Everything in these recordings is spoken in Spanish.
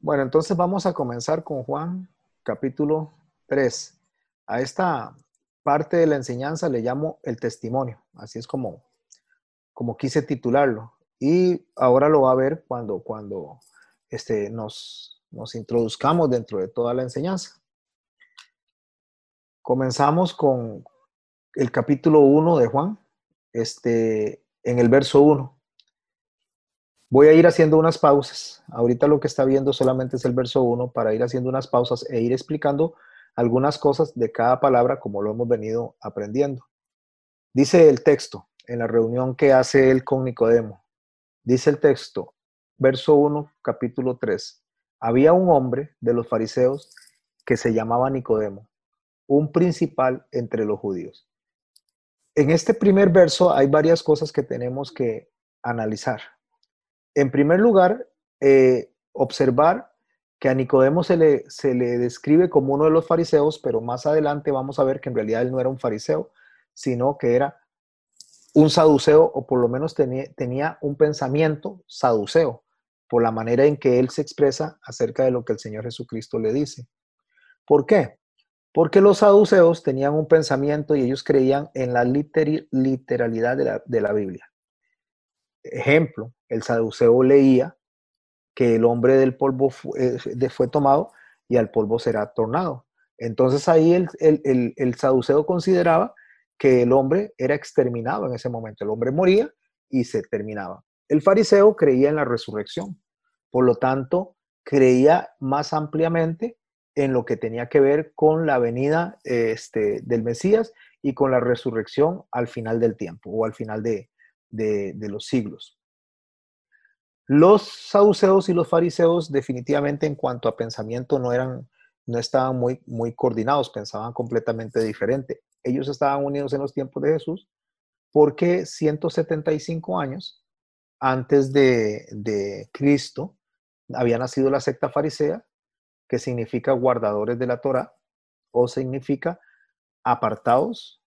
Bueno, entonces vamos a comenzar con Juan capítulo 3. A esta parte de la enseñanza le llamo el testimonio, así es como, como quise titularlo. Y ahora lo va a ver cuando, cuando este, nos, nos introduzcamos dentro de toda la enseñanza. Comenzamos con el capítulo 1 de Juan, este, en el verso 1. Voy a ir haciendo unas pausas. Ahorita lo que está viendo solamente es el verso 1 para ir haciendo unas pausas e ir explicando algunas cosas de cada palabra como lo hemos venido aprendiendo. Dice el texto en la reunión que hace él con Nicodemo. Dice el texto, verso 1, capítulo 3. Había un hombre de los fariseos que se llamaba Nicodemo, un principal entre los judíos. En este primer verso hay varias cosas que tenemos que analizar. En primer lugar, eh, observar que a Nicodemo se le, se le describe como uno de los fariseos, pero más adelante vamos a ver que en realidad él no era un fariseo, sino que era un saduceo o por lo menos tenía, tenía un pensamiento saduceo por la manera en que él se expresa acerca de lo que el Señor Jesucristo le dice. ¿Por qué? Porque los saduceos tenían un pensamiento y ellos creían en la literalidad de la, de la Biblia. Ejemplo, el saduceo leía que el hombre del polvo eh, fue, tomado y al polvo será tornado. Entonces ahí el, el, el, saduceo consideraba que el hombre era exterminado en ese momento. El hombre moría y se terminaba. El fariseo creía en la resurrección. Por lo tanto, creía más ampliamente en lo que tenía que ver con la venida este, del Mesías y con la resurrección al final del tiempo o al final de, de, los siglos. Los saduceos y los fariseos definitivamente en cuanto a pensamiento no eran, no estaban muy, muy coordinados, pensaban completamente diferente. Ellos estaban unidos en los tiempos de Jesús porque 175 años antes de, de Cristo había nacido la secta farisea, que significa guardadores de la Torah o significa apartados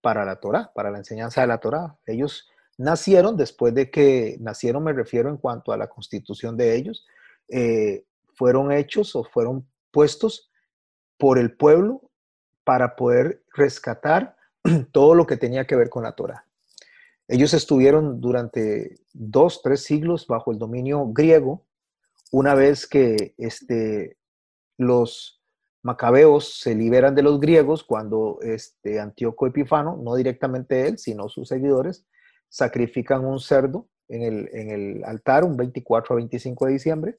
para la Torah, para la enseñanza de la Torah. Ellos nacieron después de que nacieron, me refiero en cuanto a la constitución de ellos, eh, fueron hechos o fueron puestos por el pueblo para poder rescatar todo lo que tenía que ver con la Torah. Ellos estuvieron durante dos, tres siglos bajo el dominio griego, una vez que este, los macabeos se liberan de los griegos cuando este, Antíoco Epifano, no directamente él, sino sus seguidores, sacrifican un cerdo en el, en el altar un 24 a 25 de diciembre.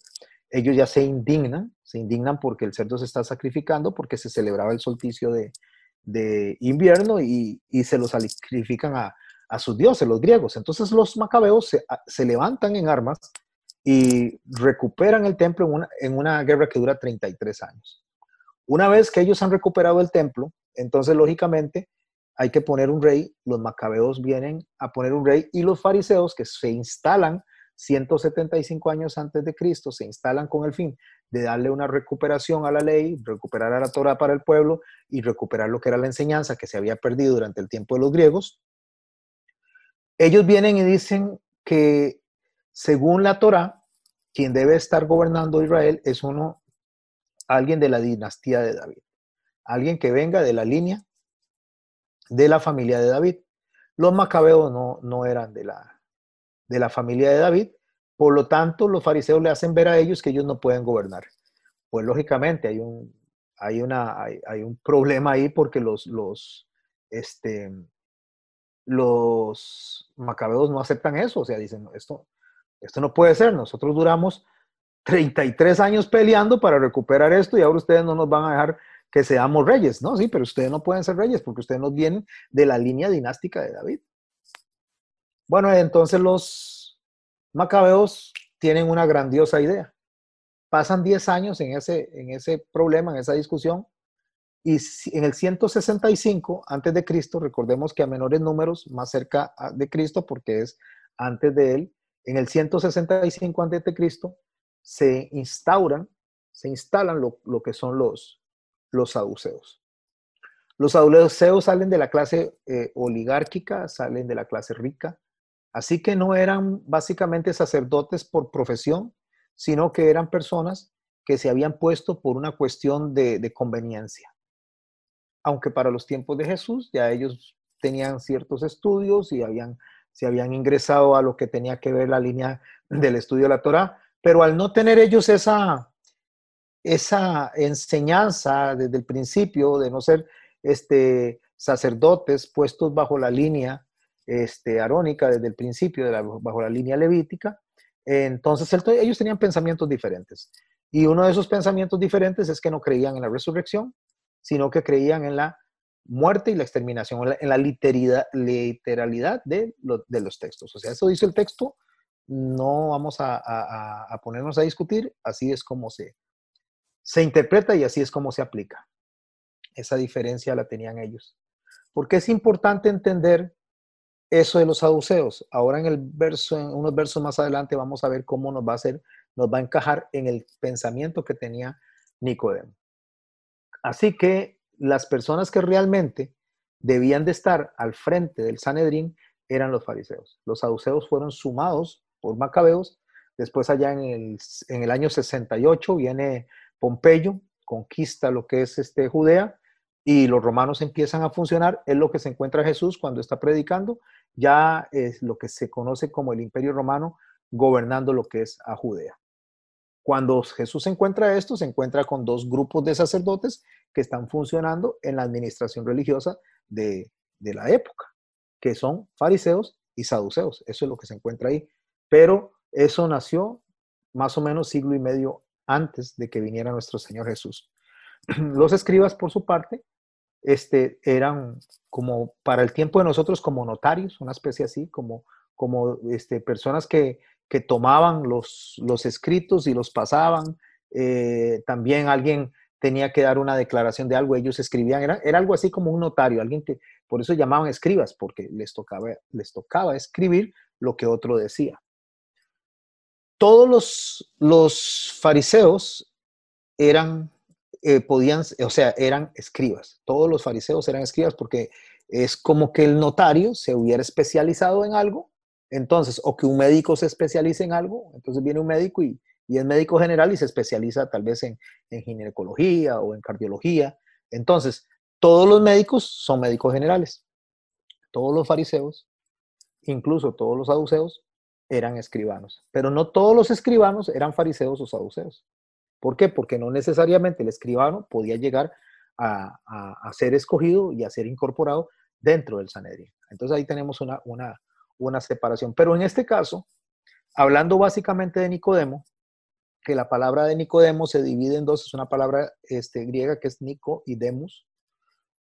Ellos ya se indignan, se indignan porque el cerdo se está sacrificando, porque se celebraba el solsticio de, de invierno y, y, se lo sacrifican a, a, sus dioses, los griegos. Entonces los macabeos se, se, levantan en armas y recuperan el templo en una, en una guerra que dura 33 años. Una vez que ellos han recuperado el templo, entonces lógicamente hay que poner un rey, los macabeos vienen a poner un rey y los fariseos que se instalan 175 años antes de Cristo, se instalan con el fin de darle una recuperación a la ley, recuperar a la Torah para el pueblo y recuperar lo que era la enseñanza que se había perdido durante el tiempo de los griegos. Ellos vienen y dicen que según la Torah, quien debe estar gobernando Israel es uno, alguien de la dinastía de David, alguien que venga de la línea de la familia de David. Los macabeos no, no eran de la, de la familia de David, por lo tanto los fariseos le hacen ver a ellos que ellos no pueden gobernar. Pues lógicamente hay un, hay una, hay, un problema ahí porque los, los, este, los macabeos no aceptan eso, o sea, dicen, esto, esto no puede ser, nosotros duramos 33 años peleando para recuperar esto y ahora ustedes no nos van a dejar que seamos reyes, ¿no? Sí, pero ustedes no pueden ser reyes porque ustedes no vienen de la línea dinástica de David. Bueno, entonces los macabeos tienen una grandiosa idea. Pasan 10 años en ese, en ese problema, en esa discusión, y en el 165 antes de Cristo, recordemos que a menores números, más cerca de Cristo, porque es antes de él, en el 165 antes de Cristo, se instauran, se instalan lo, lo que son los, los saduceos. Los saduceos salen de la clase eh, oligárquica, salen de la clase rica, así que no eran básicamente sacerdotes por profesión, sino que eran personas que se habían puesto por una cuestión de, conveniencia. Aunque para los tiempos de Jesús ya ellos tenían ciertos estudios y habían, se habían ingresado a lo que tenía que ver la línea del estudio de la Torah, pero al no tener ellos esa, esa enseñanza desde el principio de no ser este, sacerdotes puestos bajo la línea este, arónica desde el principio, de bajo la línea levítica, entonces ellos tenían pensamientos diferentes. Y uno de esos pensamientos diferentes es que no creían en la resurrección, sino que creían en la muerte y la exterminación, en la literalidad de, los textos. O sea, eso dice el texto, no vamos a, ponernos a discutir, así es como se, se interpreta y así es como se aplica. Esa diferencia la tenían ellos. Porque es importante entender eso de los saduceos. Ahora en el verso, en unos versos más adelante vamos a ver cómo nos va a hacer, nos va a encajar en el pensamiento que tenía Nicodemo. Así que las personas que realmente debían de estar al frente del Sanedrín eran los fariseos. Los saduceos fueron sumados por Macabeos. Después allá en el, en el año 68 viene Pompeyo, conquista lo que es este Judea y los romanos empiezan a funcionar. Es lo que se encuentra Jesús cuando está predicando. Ya es lo que se conoce como el imperio romano gobernando lo que es a Judea. Cuando Jesús encuentra esto, se encuentra con dos grupos de sacerdotes que están funcionando en la administración religiosa de, de la época, que son fariseos y saduceos. Eso es lo que se encuentra ahí. Pero eso nació más o menos siglo y medio antes de que viniera nuestro Señor Jesús. Los escribas, por su parte, este, eran como para el tiempo de nosotros como notarios, una especie así, como, como este, personas que, que tomaban los, los escritos y los pasaban. Eh, también alguien tenía que dar una declaración de algo, ellos escribían, era, era algo así como un notario, alguien que, por eso llamaban escribas, porque les tocaba, les tocaba escribir lo que otro decía todos los, los fariseos eran, eh, podían, o sea, eran escribas. Todos los fariseos eran escribas porque es como que el notario se hubiera especializado en algo, entonces, o que un médico se especialice en algo, entonces viene un médico y, y es médico general y se especializa tal vez en, en ginecología o en cardiología. Entonces, todos los médicos son médicos generales. Todos los fariseos, incluso todos los saduceos, eran escribanos. Pero no todos los escribanos eran fariseos o saduceos. ¿Por qué? Porque no necesariamente el escribano podía llegar a, ser escogido y a ser incorporado dentro del Sanedrín. Entonces ahí tenemos una, una, separación. Pero en este caso, hablando básicamente de Nicodemo, que la palabra de Nicodemo se divide en dos, es una palabra este, griega que es Nico y Demus.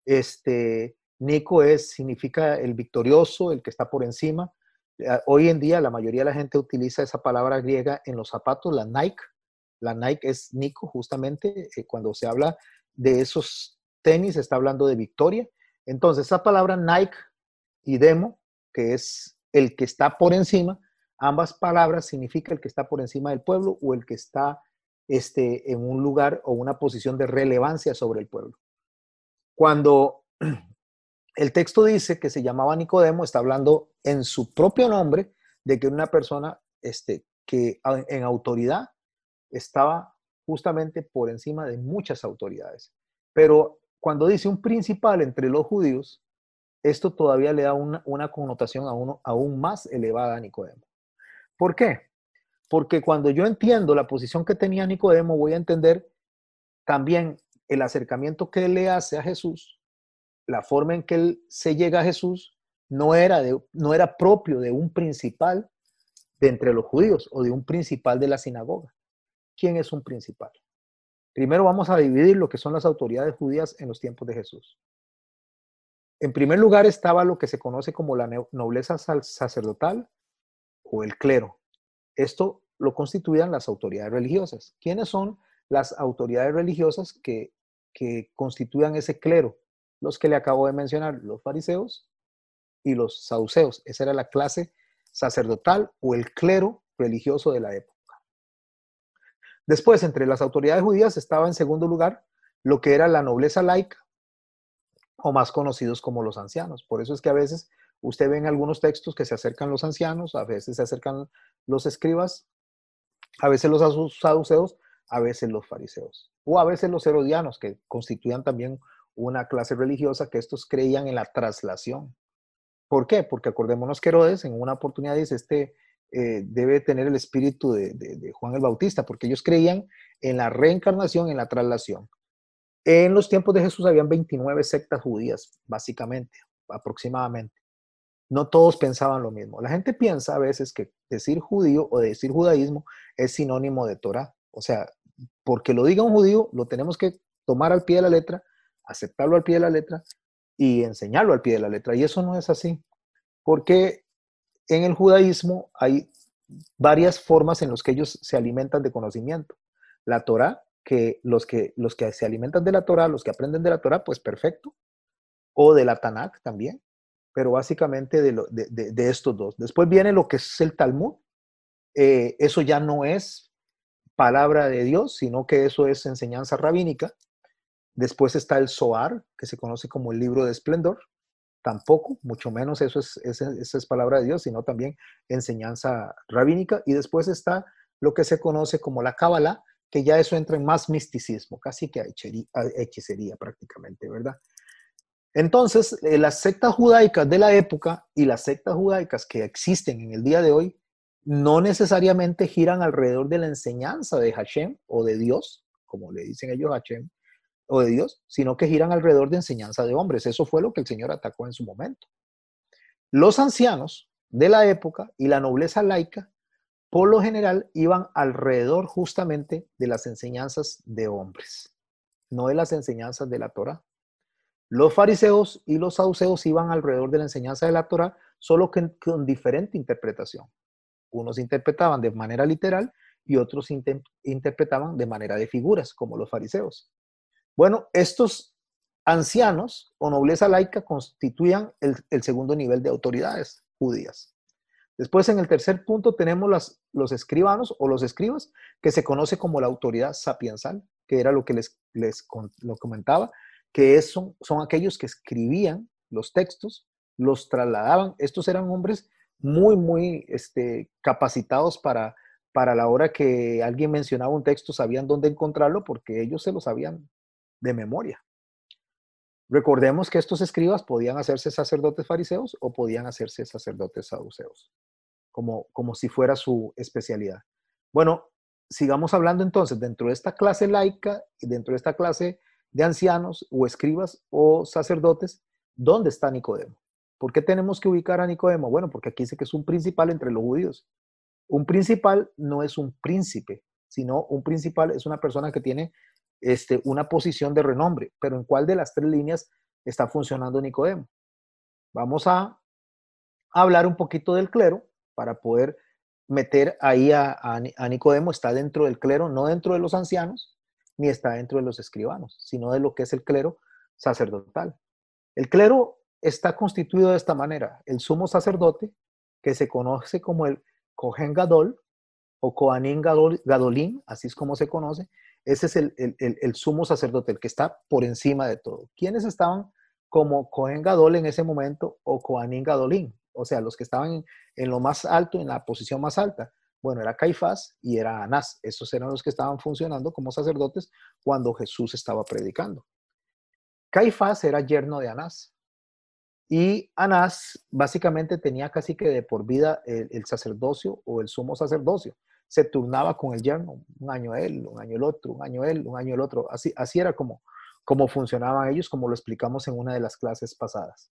Este, Nico es, significa el victorioso, el que está por encima, hoy en día la mayoría de la gente utiliza esa palabra griega en los zapatos, la Nike. La Nike es Nico, justamente, eh, cuando se habla de esos tenis, está hablando de victoria. Entonces, esa palabra Nike y demo, que es el que está por encima, ambas palabras significan el que está por encima del pueblo o el que está este, en un lugar o una posición de relevancia sobre el pueblo. Cuando el texto dice que se llamaba Nicodemo, está hablando en su propio nombre de que una persona este, que en autoridad estaba justamente por encima de muchas autoridades. Pero cuando dice un principal entre los judíos, esto todavía le da una, connotación a uno aún más elevada a Nicodemo. ¿Por qué? Porque cuando yo entiendo la posición que tenía Nicodemo, voy a entender también el acercamiento que le hace a Jesús la forma en que él se llega a Jesús no era, de, no era propio de un principal de entre los judíos o de un principal de la sinagoga. ¿Quién es un principal? Primero vamos a dividir lo que son las autoridades judías en los tiempos de Jesús. En primer lugar estaba lo que se conoce como la nobleza sacerdotal o el clero. Esto lo constituían las autoridades religiosas. ¿Quiénes son las autoridades religiosas que, que constituyan ese clero? Los que le acabo de mencionar, los fariseos y los saduceos. Esa era la clase sacerdotal o el clero religioso de la época. Después, entre las autoridades judías estaba en segundo lugar lo que era la nobleza laica, o más conocidos como los ancianos. Por eso es que a veces usted ve en algunos textos que se acercan los ancianos, a veces se acercan los escribas, a veces los saduceos, a veces los fariseos, o a veces los herodianos, que constituían también una clase religiosa que estos creían en la traslación. ¿Por qué? Porque acordémonos que Herodes en una oportunidad dice, este eh, debe tener el espíritu de, de, Juan el Bautista, porque ellos creían en la reencarnación, en la traslación. En los tiempos de Jesús habían 29 sectas judías, básicamente, aproximadamente. No todos pensaban lo mismo. La gente piensa a veces que decir judío o decir judaísmo es sinónimo de Torah. O sea, porque lo diga un judío, lo tenemos que tomar al pie de la letra, aceptarlo al pie de la letra y enseñarlo al pie de la letra. Y eso no es así. Porque en el judaísmo hay varias formas en las que ellos se alimentan de conocimiento. La Torah, que los que, los que se alimentan de la Torah, los que aprenden de la Torah, pues perfecto. O de la Tanakh también, pero básicamente de, de, estos dos. Después viene lo que es el Talmud. Eh, eso ya no es palabra de Dios, sino que eso es enseñanza rabínica. Después está el Zohar, que se conoce como el libro de esplendor tampoco, mucho menos eso es, palabra de Dios, sino también enseñanza rabínica. Y después está lo que se conoce como la Kabbalah, que ya eso entra en más misticismo, casi que hechicería prácticamente, ¿verdad? Entonces, eh, las sectas judaicas de la época y las sectas judaicas que existen en el día de hoy no necesariamente giran alrededor de la enseñanza de Hashem o de Dios, como le dicen ellos Hashem, o de Dios, sino que giran alrededor de enseñanza de hombres. Eso fue lo que el Señor atacó en su momento. Los ancianos de la época y la nobleza laica, por lo general, iban alrededor justamente de las enseñanzas de hombres, no de las enseñanzas de la Torah. Los fariseos y los saduceos iban alrededor de la enseñanza de la Torah, solo que con diferente interpretación. Unos interpretaban de manera literal y otros interpretaban de manera de figuras, como los fariseos. Bueno, estos ancianos o nobleza laica constituían el, segundo nivel de autoridades judías. Después, en el tercer punto, tenemos los escribanos o los escribas, que se conoce como la autoridad sapiensal, que era lo que les, les lo comentaba, que son, son aquellos que escribían los textos, los trasladaban. Estos eran hombres muy, muy este, capacitados para, para la hora que alguien mencionaba un texto, sabían dónde encontrarlo porque ellos se lo sabían de memoria. Recordemos que estos escribas podían hacerse sacerdotes fariseos o podían hacerse sacerdotes saduceos, como, como si fuera su especialidad. Bueno, sigamos hablando entonces dentro de esta clase laica y dentro de esta clase de ancianos o escribas o sacerdotes, ¿dónde está Nicodemo? ¿Por qué tenemos que ubicar a Nicodemo? Bueno, porque aquí dice que es un principal entre los judíos. Un principal no es un príncipe, sino un principal es una persona que tiene este, una posición de renombre, pero ¿en cuál de las tres líneas está funcionando Nicodemo? Vamos a hablar un poquito del clero para poder meter ahí a, Nicodemo, está dentro del clero, no dentro de los ancianos, ni está dentro de los escribanos, sino de lo que es el clero sacerdotal. El clero está constituido de esta manera. El sumo sacerdote, que se conoce como el Cohen Gadol o Kohanim Gadolín, así es como se conoce, ese es el, sumo sacerdote, el que está por encima de todo. ¿Quiénes estaban como Cohen Gadol en ese momento o Kohanim Gadolín? O sea, los que estaban en, lo más alto, en la posición más alta. Bueno, era Caifás y era Anás. Estos eran los que estaban funcionando como sacerdotes cuando Jesús estaba predicando. Caifás era yerno de Anás. Y Anás básicamente tenía casi que de por vida el sacerdocio o el sumo sacerdocio se turnaba con el yerno, un año él, un año el otro, un año él, un año el otro. Así, así era como, como funcionaban ellos, como lo explicamos en una de las clases pasadas.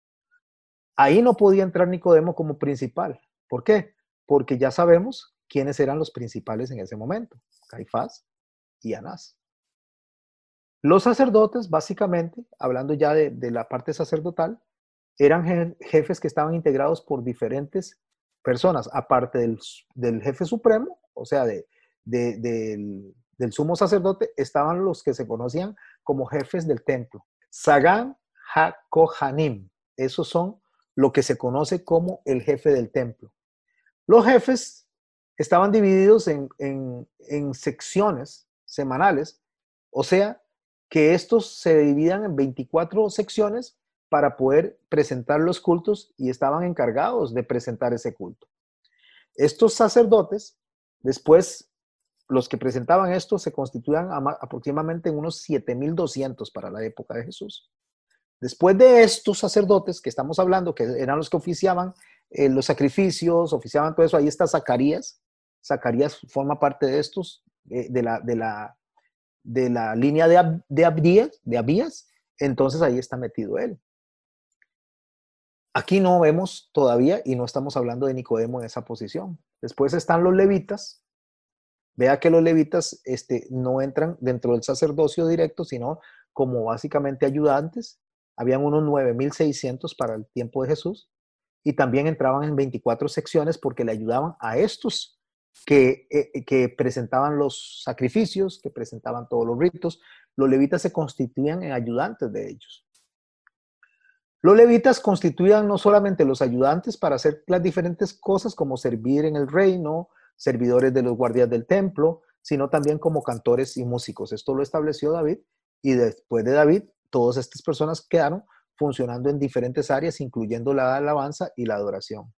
Ahí no podía entrar Nicodemo como principal. ¿Por qué? Porque ya sabemos quiénes eran los principales en ese momento, Caifás y Anás. Los sacerdotes, básicamente, hablando ya de, de la parte sacerdotal, eran jefes que estaban integrados por diferentes personas, aparte del, del jefe supremo, o sea, de, del, sumo sacerdote, estaban los que se conocían como jefes del templo. Sagan HaKohanim. Esos son lo que se conoce como el jefe del templo. Los jefes estaban divididos en, en secciones semanales, o sea, que estos se dividían en 24 secciones para poder presentar los cultos y estaban encargados de presentar ese culto. Estos sacerdotes después los que presentaban esto se constituían aproximadamente en unos 7.200 para la época de Jesús. Después de estos sacerdotes que estamos hablando, que eran los que oficiaban eh, los sacrificios, oficiaban todo eso, ahí está Zacarías. Zacarías forma parte de estos, eh, de, la, de, la, de la línea de, de, Abías, de Abías, entonces ahí está metido él. Aquí no vemos todavía y no estamos hablando de Nicodemo en esa posición. Después están los levitas. Vea que los levitas este, no entran dentro del sacerdocio directo, sino como básicamente ayudantes. Habían unos 9.600 para el tiempo de Jesús y también entraban en 24 secciones porque le ayudaban a estos que, eh, que presentaban los sacrificios, que presentaban todos los ritos. Los levitas se constituían en ayudantes de ellos. Los levitas constituían no solamente los ayudantes para hacer las diferentes cosas como servir en el reino, servidores de los guardias del templo, sino también como cantores y músicos. Esto lo estableció David y después de David, todas estas personas quedaron funcionando en diferentes áreas, incluyendo la alabanza y la adoración.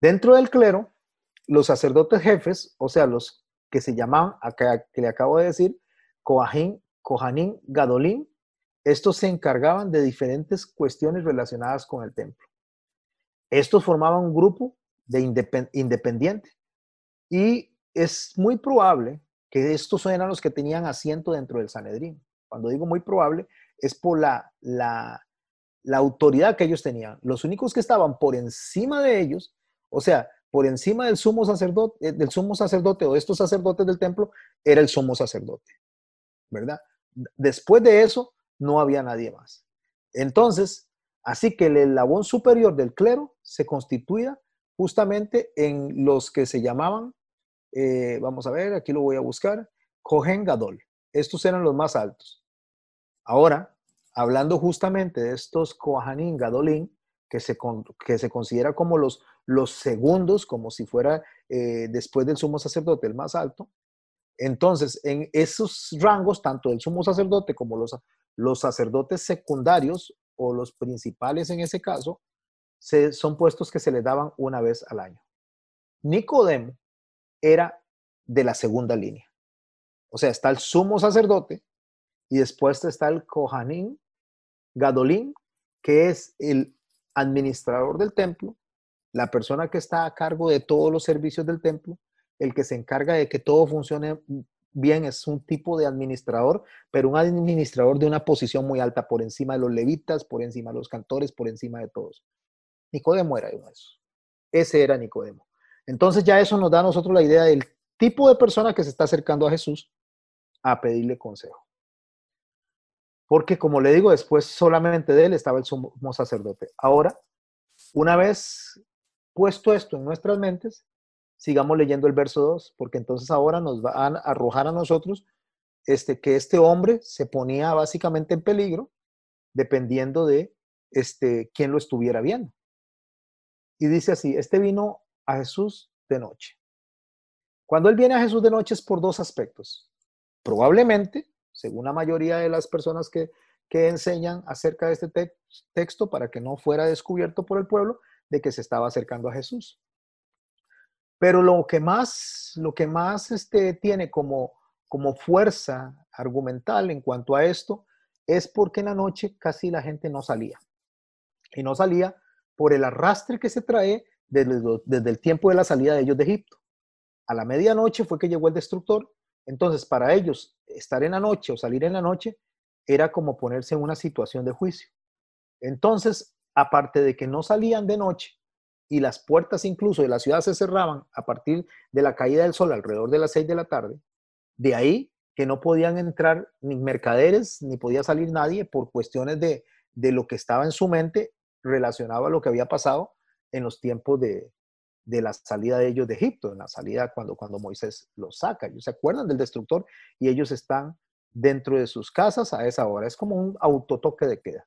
Dentro del clero, los sacerdotes jefes, o sea, los que se llamaban, que le acabo de decir, Kohanim, Kohanim Gadolín, estos se encargaban de diferentes cuestiones relacionadas con el templo. Estos formaban un grupo de independiente y es muy probable que estos eran los que tenían asiento dentro del Sanedrín. Cuando digo muy probable, es por la, la, autoridad que ellos tenían. Los únicos que estaban por encima de ellos, o sea, por encima del sumo sacerdote, eh, del sumo sacerdote o estos sacerdotes del templo, era el sumo sacerdote, ¿verdad? Después de eso, no había nadie más. Entonces, así que el eslabón superior del clero se constituía justamente en los que se llamaban, eh, vamos a ver, aquí lo voy a buscar, Cohen Gadol. Estos eran los más altos. Ahora, hablando justamente de estos Kohanim Gadolín, que se, que se considera como los, los segundos, como si fuera eh, después del sumo sacerdote el más alto, entonces en esos rangos, tanto el sumo sacerdote como los los sacerdotes secundarios o los principales en ese caso son puestos que se les daban una vez al año. Nicodemo era de la segunda línea. O sea, está el sumo sacerdote y después está el Kohanim, Gadolín, que es el administrador del templo, la persona que está a cargo de todos los servicios del templo, el que se encarga de que todo funcione bien es un tipo de administrador, pero un administrador de una posición muy alta, por encima de los levitas, por encima de los cantores, por encima de todos. Nicodemo era uno de esos. Ese era Nicodemo. Entonces ya eso nos da a nosotros la idea del tipo de persona que se está acercando a Jesús a pedirle consejo. Porque como le digo, después solamente de él estaba el sumo sacerdote. Ahora, una vez puesto esto en nuestras mentes, sigamos leyendo el verso 2, porque entonces ahora nos va a arrojar a nosotros este, que este hombre se ponía básicamente en peligro dependiendo de este, quién lo estuviera viendo. Y dice así, este vino a Jesús de noche. Cuando él viene a Jesús de noche es por dos aspectos. Probablemente, según la mayoría de las personas que, que enseñan acerca de este texto, para que no fuera descubierto por el pueblo, de que se estaba acercando a Jesús. Pero lo que más, lo que más este, tiene como, como fuerza argumental en cuanto a esto es porque en la noche casi la gente no salía. Y no salía por el arrastre que se trae desde, desde el tiempo de la salida de ellos de Egipto. A la medianoche fue que llegó el destructor. Entonces, para ellos, estar en la noche o salir en la noche era como ponerse en una situación de juicio. Entonces, aparte de que no salían de noche, y las puertas incluso de la ciudad se cerraban a partir de la caída del sol alrededor de las seis de la tarde, de ahí que no podían entrar ni mercaderes ni podía salir nadie por cuestiones de, lo que estaba en su mente relacionado a lo que había pasado en los tiempos de, la salida de ellos de Egipto, en la salida cuando, cuando Moisés los saca. Ellos se acuerdan del destructor y ellos están dentro de sus casas a esa hora. Es como un autotoque de queda.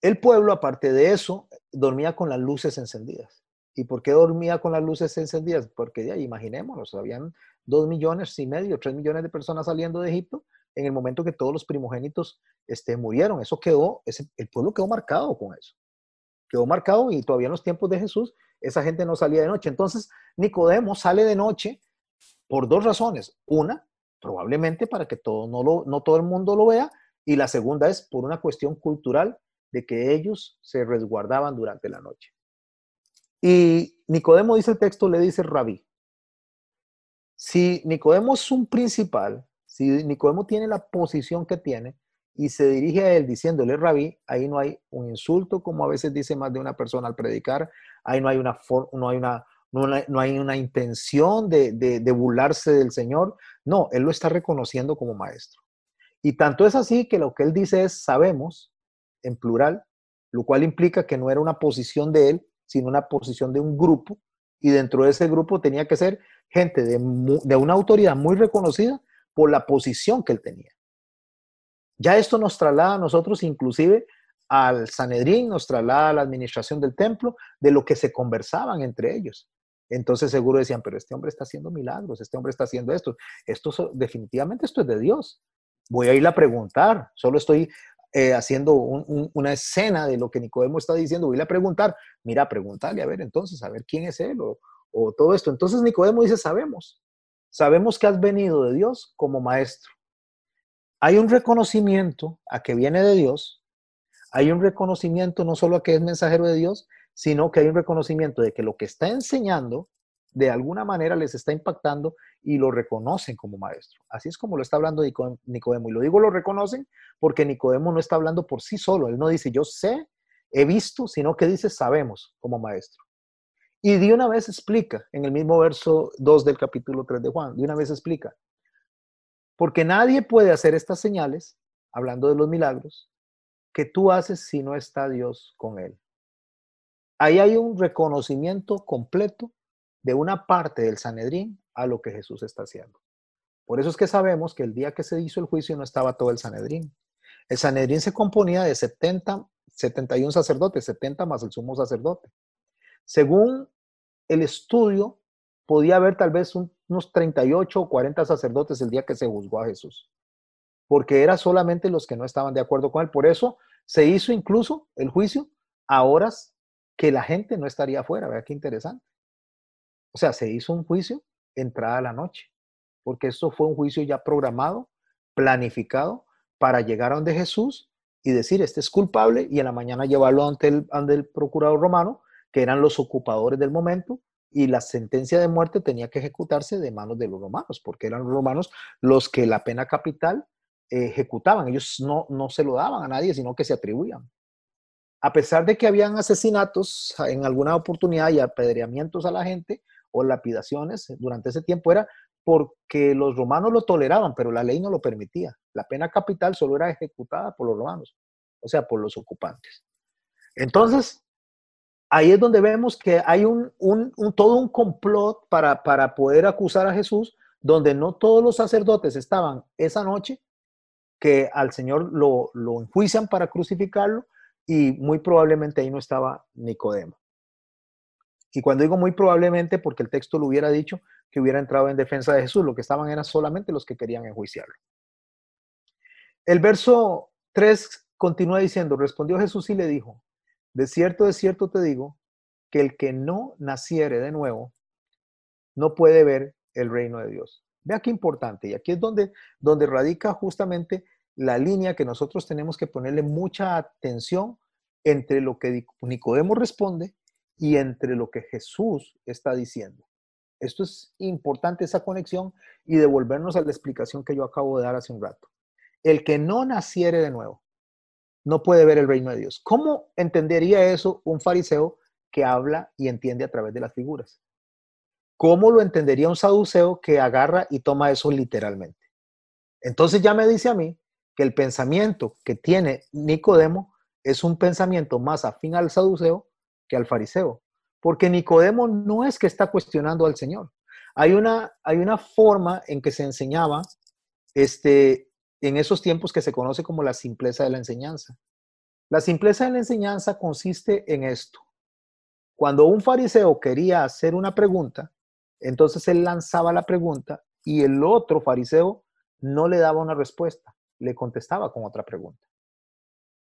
El pueblo, aparte de eso, dormía con las luces encendidas. ¿Y por qué dormía con las luces encendidas? Porque ya imaginémonos, habían dos millones y medio, tres millones de personas saliendo de Egipto en el momento que todos los primogénitos este, murieron. Eso quedó, el pueblo quedó marcado con eso. Quedó marcado y todavía en los tiempos de Jesús esa gente no salía de noche. Entonces, Nicodemo sale de noche por dos razones. Una, probablemente para que todo, no todo el mundo lo vea. Y la segunda es por una cuestión cultural de que ellos se resguardaban durante la noche. Y Nicodemo dice el texto, le dice rabí. Si Nicodemo es un principal, si Nicodemo tiene la posición que tiene y se dirige a él diciéndole rabí, ahí no hay un insulto como a veces dice más de una persona al predicar, ahí no hay una, no hay una, no, hay una intención de, de burlarse del Señor, no, él lo está reconociendo como maestro. Y tanto es así que lo que él dice es sabemos, en plural, lo cual implica que no era una posición de él, sino una posición de un grupo, y dentro de ese grupo tenía que ser gente de, una autoridad muy reconocida por la posición que él tenía. Ya esto nos traslada a nosotros inclusive al Sanedrín, nos traslada a la administración del templo, de lo que se conversaban entre ellos. Entonces seguro decían, pero este hombre está haciendo milagros, este hombre está haciendo esto, esto definitivamente esto es de Dios. Voy a ir a preguntar, solo estoy eh, haciendo una escena de lo que Nicodemo está diciendo, voy a preguntar, mira, pregúntale, a ver entonces, a ver quién es él o, o todo esto. Entonces Nicodemo dice, sabemos, sabemos que has venido de Dios como maestro. Hay un reconocimiento a que viene de Dios, hay un reconocimiento no solo a que es mensajero de Dios, sino que hay un reconocimiento de que lo que está enseñando de alguna manera les está impactando y lo reconocen como maestro. Así es como lo está hablando Nicodemo. Y lo digo lo reconocen porque Nicodemo no está hablando por sí solo. Él no dice yo sé, he visto, sino que dice sabemos como maestro. Y de una vez explica, en el mismo verso 2 del capítulo 3 de Juan, de una vez explica, porque nadie puede hacer estas señales, hablando de los milagros, que tú haces si no está Dios con él. Ahí hay un reconocimiento completo de una parte del Sanedrín a lo que Jesús está haciendo. Por eso es que sabemos que el día que se hizo el juicio no estaba todo el Sanedrín. El Sanedrín se componía de 70, 71 sacerdotes, 70 más el sumo sacerdote. Según el estudio, podía haber tal vez unos 38 o 40 sacerdotes el día que se juzgó a Jesús, porque era solamente los que no estaban de acuerdo con él. Por eso se hizo incluso el juicio a horas que la gente no estaría afuera. Vea qué interesante. O sea, se hizo un juicio entrada la noche, porque esto fue un juicio ya programado, planificado para llegar a donde Jesús y decir, este es culpable y en la mañana llevarlo ante el, ante el procurador romano, que eran los ocupadores del momento, y la sentencia de muerte tenía que ejecutarse de manos de los romanos, porque eran los romanos los que la pena capital ejecutaban. Ellos no, no se lo daban a nadie, sino que se atribuían. A pesar de que habían asesinatos en alguna oportunidad y apedreamientos a la gente, o lapidaciones durante ese tiempo era porque los romanos lo toleraban, pero la ley no lo permitía. La pena capital solo era ejecutada por los romanos, o sea, por los ocupantes. Entonces, ahí es donde vemos que hay un, todo un complot para, para poder acusar a Jesús, donde no todos los sacerdotes estaban esa noche, que al Señor lo, lo enjuician para crucificarlo, y muy probablemente ahí no estaba Nicodemo. Y cuando digo muy probablemente, porque el texto lo hubiera dicho que hubiera entrado en defensa de Jesús, lo que estaban eran solamente los que querían enjuiciarlo. El verso 3 continúa diciendo, respondió Jesús y le dijo, de cierto, de cierto te digo, que el que no naciere de nuevo, no puede ver el reino de Dios. Vea qué importante, y aquí es donde, donde radica justamente la línea que nosotros tenemos que ponerle mucha atención entre lo que Nicodemo responde y entre lo que Jesús está diciendo. Esto es importante, esa conexión, y devolvernos a la explicación que yo acabo de dar hace un rato. El que no naciere de nuevo no puede ver el reino de Dios. ¿Cómo entendería eso un fariseo que habla y entiende a través de las figuras? ¿Cómo lo entendería un saduceo que agarra y toma eso literalmente? Entonces ya me dice a mí que el pensamiento que tiene Nicodemo es un pensamiento más afín al saduceo que al fariseo, porque Nicodemo no es que está cuestionando al Señor. Hay una, hay una forma en que se enseñaba este, en esos tiempos que se conoce como la simpleza de la enseñanza. La simpleza de la enseñanza consiste en esto. Cuando un fariseo quería hacer una pregunta, entonces él lanzaba la pregunta y el otro fariseo no le daba una respuesta, le contestaba con otra pregunta.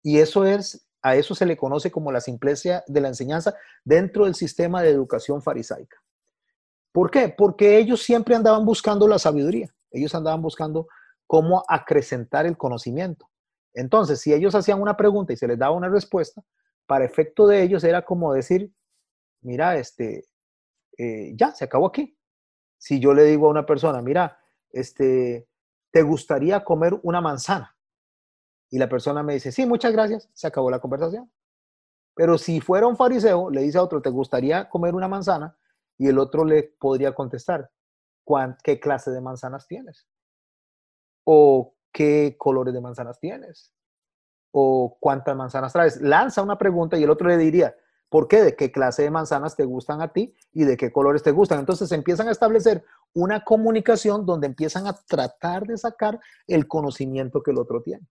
Y eso es a eso se le conoce como la simpleza de la enseñanza dentro del sistema de educación farisaica. ¿Por qué? Porque ellos siempre andaban buscando la sabiduría, ellos andaban buscando cómo acrecentar el conocimiento. Entonces, si ellos hacían una pregunta y se les daba una respuesta, para efecto de ellos era como decir, mira, este, eh, ya, se acabó aquí. Si yo le digo a una persona, mira, este, ¿te gustaría comer una manzana? Y la persona me dice, sí, muchas gracias, se acabó la conversación. Pero si fuera un fariseo, le dice a otro, ¿te gustaría comer una manzana? Y el otro le podría contestar, ¿qué clase de manzanas tienes? ¿O qué colores de manzanas tienes? ¿O cuántas manzanas traes? Lanza una pregunta y el otro le diría, ¿Por qué? ¿De qué clase de manzanas te gustan a ti y de qué colores te gustan? Entonces empiezan a establecer una comunicación donde empiezan a tratar de sacar el conocimiento que el otro tiene.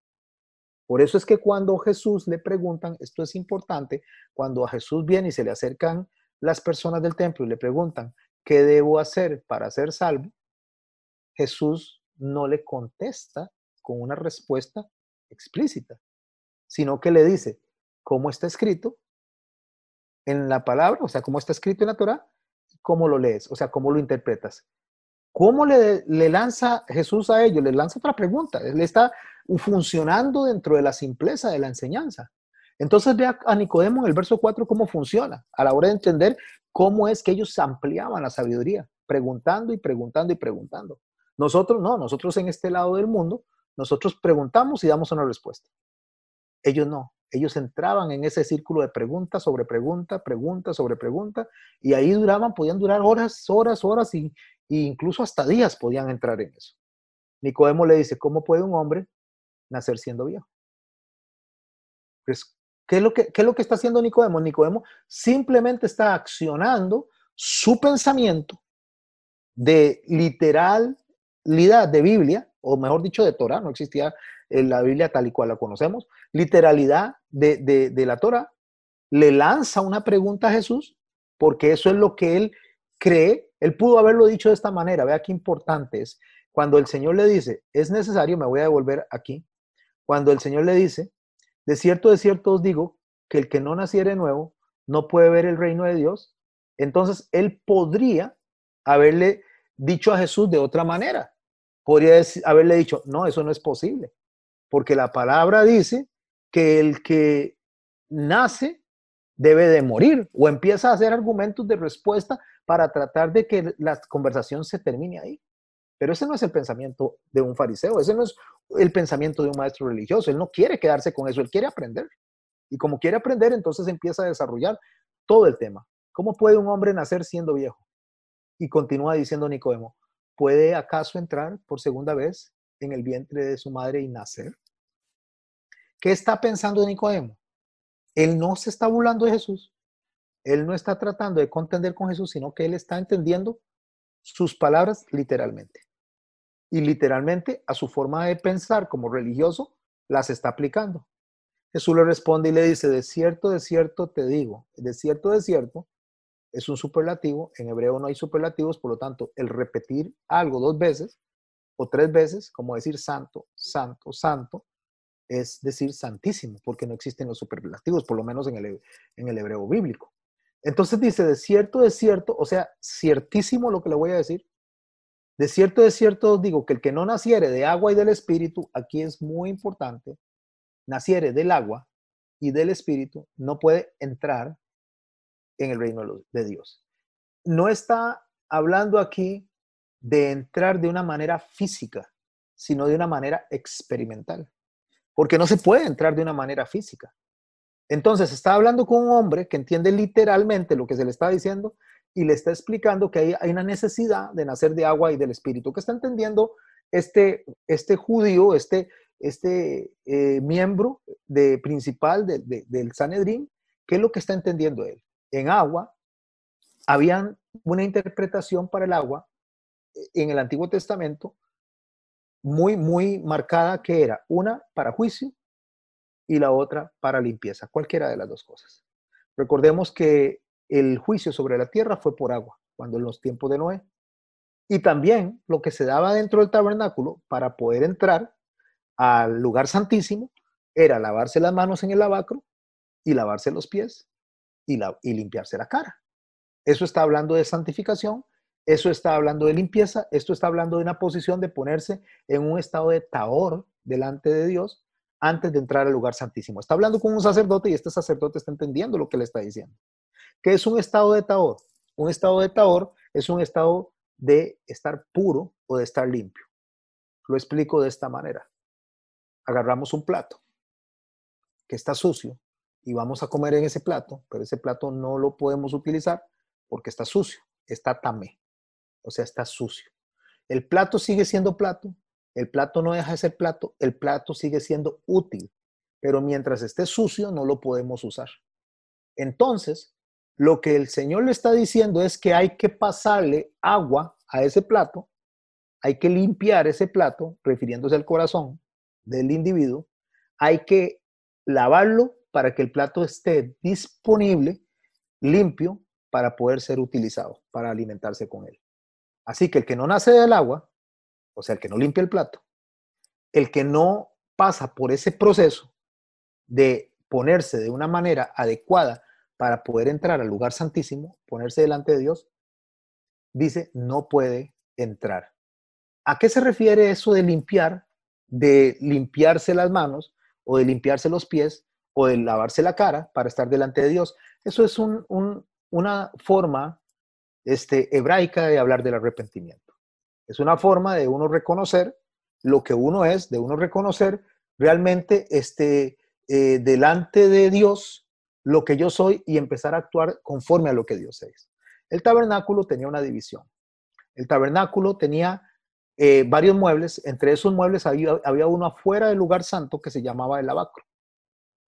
Por eso es que cuando Jesús le preguntan, esto es importante, cuando a Jesús viene y se le acercan las personas del templo y le preguntan, ¿qué debo hacer para ser salvo? Jesús no le contesta con una respuesta explícita, sino que le dice, ¿cómo está escrito? en la palabra, o sea, cómo está escrito en la Torah, cómo lo lees, o sea, cómo lo interpretas. ¿Cómo le, le lanza Jesús a ellos? Le lanza otra pregunta. Él está funcionando dentro de la simpleza de la enseñanza. Entonces ve a Nicodemo en el verso 4 cómo funciona, a la hora de entender cómo es que ellos ampliaban la sabiduría, preguntando y preguntando y preguntando. Nosotros no, nosotros en este lado del mundo, nosotros preguntamos y damos una respuesta. Ellos no, ellos entraban en ese círculo de pregunta sobre pregunta, pregunta sobre pregunta, y ahí duraban, podían durar horas, horas, horas, y, incluso hasta días podían entrar en eso. Nicodemo le dice, ¿cómo puede un hombre nacer siendo viejo? Pues, ¿qué, es lo que, ¿Qué es lo que está haciendo Nicodemo? Nicodemo simplemente está accionando su pensamiento de literalidad de Biblia, o mejor dicho, de Torah, no existía en la Biblia tal y cual la conocemos, literalidad de, la Torah, le lanza una pregunta a Jesús, porque eso es lo que él cree. Él pudo haberlo dicho de esta manera, vea qué importante es. Cuando el Señor le dice, es necesario, me voy a devolver aquí. Cuando el Señor le dice, de cierto, de cierto os digo, que el que no naciere nuevo no puede ver el reino de Dios. Entonces, él podría haberle dicho a Jesús de otra manera. Podría haberle dicho, no, eso no es posible porque la palabra dice que el que nace debe de morir o empieza a hacer argumentos de respuesta para tratar de que la conversación se termine ahí. Pero ese no es el pensamiento de un fariseo, ese no es el pensamiento de un maestro religioso, él no quiere quedarse con eso, él quiere aprender. Y como quiere aprender, entonces empieza a desarrollar todo el tema. ¿Cómo puede un hombre nacer siendo viejo? Y continúa diciendo Nicodemo, ¿puede acaso entrar por segunda vez en el vientre de su madre y nacer? ¿Qué está pensando Nicodemo? Él no se está burlando de Jesús. Él no está tratando de contender con Jesús, sino que él está entendiendo sus palabras literalmente. Y literalmente a su forma de pensar como religioso las está aplicando. Jesús le responde y le dice, de cierto, de cierto te digo, de cierto, de cierto es un superlativo, en hebreo no hay superlativos, por lo tanto, el repetir algo dos veces o tres veces, como decir santo, santo, santo, es decir santísimo, porque no existen los superlativos, por lo menos en el, en el hebreo bíblico. Entonces dice, de cierto, de cierto, o sea, ciertísimo lo que le voy a decir. De cierto, de cierto digo que el que no naciere de agua y del espíritu, aquí es muy importante, naciere del agua y del espíritu, no puede entrar en el reino de Dios. No está hablando aquí de entrar de una manera física, sino de una manera experimental porque no se puede entrar de una manera física. Entonces, está hablando con un hombre que entiende literalmente lo que se le está diciendo y le está explicando que hay, una necesidad de nacer de agua y del espíritu. ¿Qué está entendiendo este, este judío, este, este eh, miembro de, principal del Sanedrín? ¿Qué es lo que está entendiendo él? En agua, había una interpretación para el agua eh, en el Antiguo Testamento muy, muy marcada que era una para juicio y la otra para limpieza, cualquiera de las dos cosas. Recordemos que el juicio sobre la tierra fue por agua, cuando en los tiempos de Noé. Y también lo que se daba dentro del tabernáculo para poder entrar al lugar santísimo era lavarse las manos en el lavacro y lavarse los pies y, y limpiarse la cara. Eso está hablando de santificación, eso está hablando de limpieza, esto está hablando de una posición de ponerse en un estado de taor delante de Dios antes de entrar al lugar santísimo. Está hablando con un sacerdote y este sacerdote está entendiendo lo que le está diciendo. ¿Qué es un estado de taor? Un estado de taor es un estado de estar puro o de estar limpio. Lo explico de esta manera. Agarramos un plato que está sucio y vamos a comer en ese plato, pero ese plato no lo podemos utilizar porque está sucio, está tamé, o sea, está sucio. El plato sigue siendo plato, el plato no deja de ser plato, el plato sigue siendo útil, pero mientras esté sucio no lo podemos usar. Entonces, lo que el Señor le está diciendo es que hay que pasarle agua a ese plato, hay que limpiar ese plato, refiriéndose al corazón del individuo, hay que lavarlo para que el plato esté disponible, limpio, para poder ser utilizado, para alimentarse con él. Así que el que no nace del agua, o sea, el que no limpia el plato, el que no pasa por ese proceso de ponerse de una manera adecuada para poder entrar al lugar santísimo, ponerse delante de Dios, dice, no puede entrar. ¿A qué se refiere eso de limpiar? De limpiarse las manos o de limpiarse los pies o de lavarse la cara para estar delante de Dios. Eso es una forma este, hebraica de hablar del arrepentimiento. Es una forma de uno reconocer lo que uno es, de uno reconocer realmente este, eh, delante de Dios lo que yo soy y empezar a actuar conforme a lo que Dios es. El tabernáculo tenía una división. El tabernáculo tenía eh, varios muebles. Entre esos muebles había, había uno afuera del lugar santo que se llamaba el lavacro.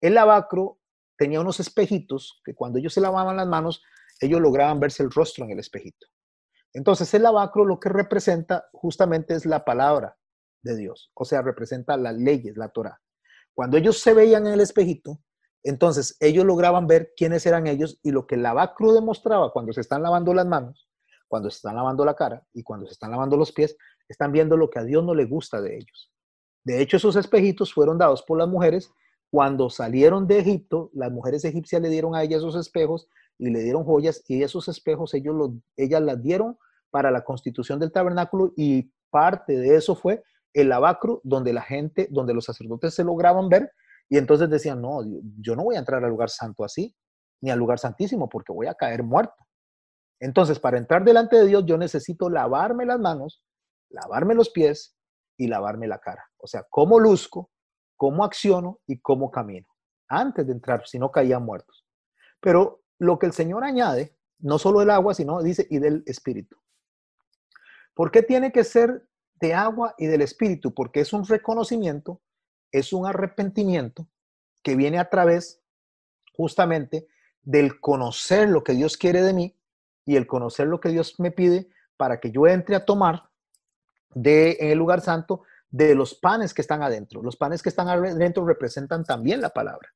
El lavacro tenía unos espejitos que cuando ellos se lavaban las manos, ellos lograban verse el rostro en el espejito. Entonces el lavacro lo que representa justamente es la palabra de Dios, o sea, representa las leyes, la Torah. Cuando ellos se veían en el espejito, entonces ellos lograban ver quiénes eran ellos y lo que el lavacro demostraba cuando se están lavando las manos, cuando se están lavando la cara y cuando se están lavando los pies, están viendo lo que a Dios no le gusta de ellos. De hecho, esos espejitos fueron dados por las mujeres cuando salieron de Egipto, las mujeres egipcias le dieron a ellas esos espejos y le dieron joyas y esos espejos ellos los, ellas las dieron para la constitución del tabernáculo y parte de eso fue el lavacro donde la gente, donde los sacerdotes se lograban ver y entonces decían, no, yo no voy a entrar al lugar santo así, ni al lugar santísimo porque voy a caer muerto. Entonces, para entrar delante de Dios yo necesito lavarme las manos, lavarme los pies y lavarme la cara. O sea, cómo luzco, cómo acciono y cómo camino. Antes de entrar, si no caían muertos. Pero lo que el Señor añade, no solo el agua, sino dice, y del Espíritu. ¿Por qué tiene que ser de agua y del Espíritu? Porque es un reconocimiento, es un arrepentimiento que viene a través justamente del conocer lo que Dios quiere de mí y el conocer lo que Dios me pide para que yo entre a tomar de en el lugar santo de los panes que están adentro. Los panes que están adentro representan también la palabra.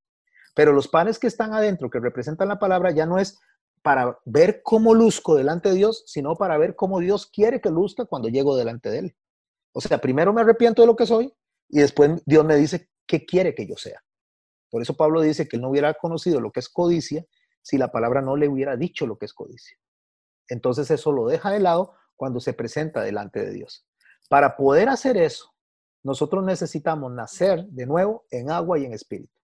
Pero los panes que están adentro, que representan la palabra, ya no es para ver cómo luzco delante de Dios, sino para ver cómo Dios quiere que luzca cuando llego delante de Él. O sea, primero me arrepiento de lo que soy y después Dios me dice qué quiere que yo sea. Por eso Pablo dice que él no hubiera conocido lo que es codicia si la palabra no le hubiera dicho lo que es codicia. Entonces eso lo deja de lado cuando se presenta delante de Dios. Para poder hacer eso, nosotros necesitamos nacer de nuevo en agua y en espíritu.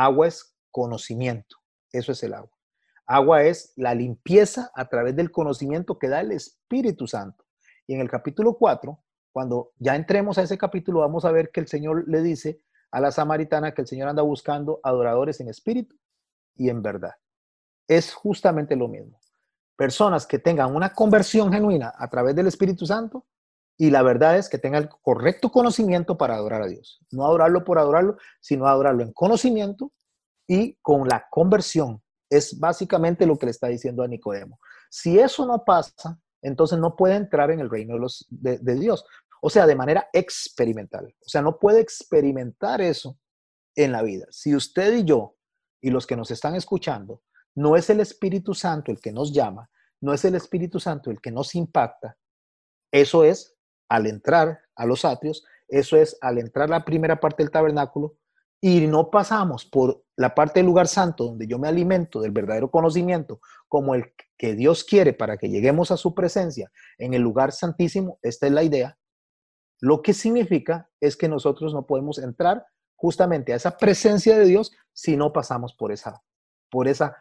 Agua es conocimiento, eso es el agua. Agua es la limpieza a través del conocimiento que da el Espíritu Santo. Y en el capítulo 4, cuando ya entremos a ese capítulo, vamos a ver que el Señor le dice a la samaritana que el Señor anda buscando adoradores en espíritu y en verdad. Es justamente lo mismo. Personas que tengan una conversión genuina a través del Espíritu Santo y la verdad es que tenga el correcto conocimiento para adorar a Dios. No adorarlo por adorarlo, sino adorarlo en conocimiento y con la conversión. Es básicamente lo que le está diciendo a Nicodemo. Si eso no pasa, entonces no puede entrar en el reino de, Dios. O sea, de manera experimental. O sea, no puede experimentar eso en la vida. Si usted y yo y los que nos están escuchando, no es el Espíritu Santo el que nos llama, no es el Espíritu Santo el que nos impacta, eso es al entrar a los atrios, eso es al entrar la primera parte del tabernáculo, y no pasamos por la parte del lugar santo donde yo me alimento del verdadero conocimiento como el que Dios quiere para que lleguemos a su presencia en el lugar santísimo, esta es la idea, lo que significa es que nosotros no podemos entrar justamente a esa presencia de Dios si no pasamos por esa, por esa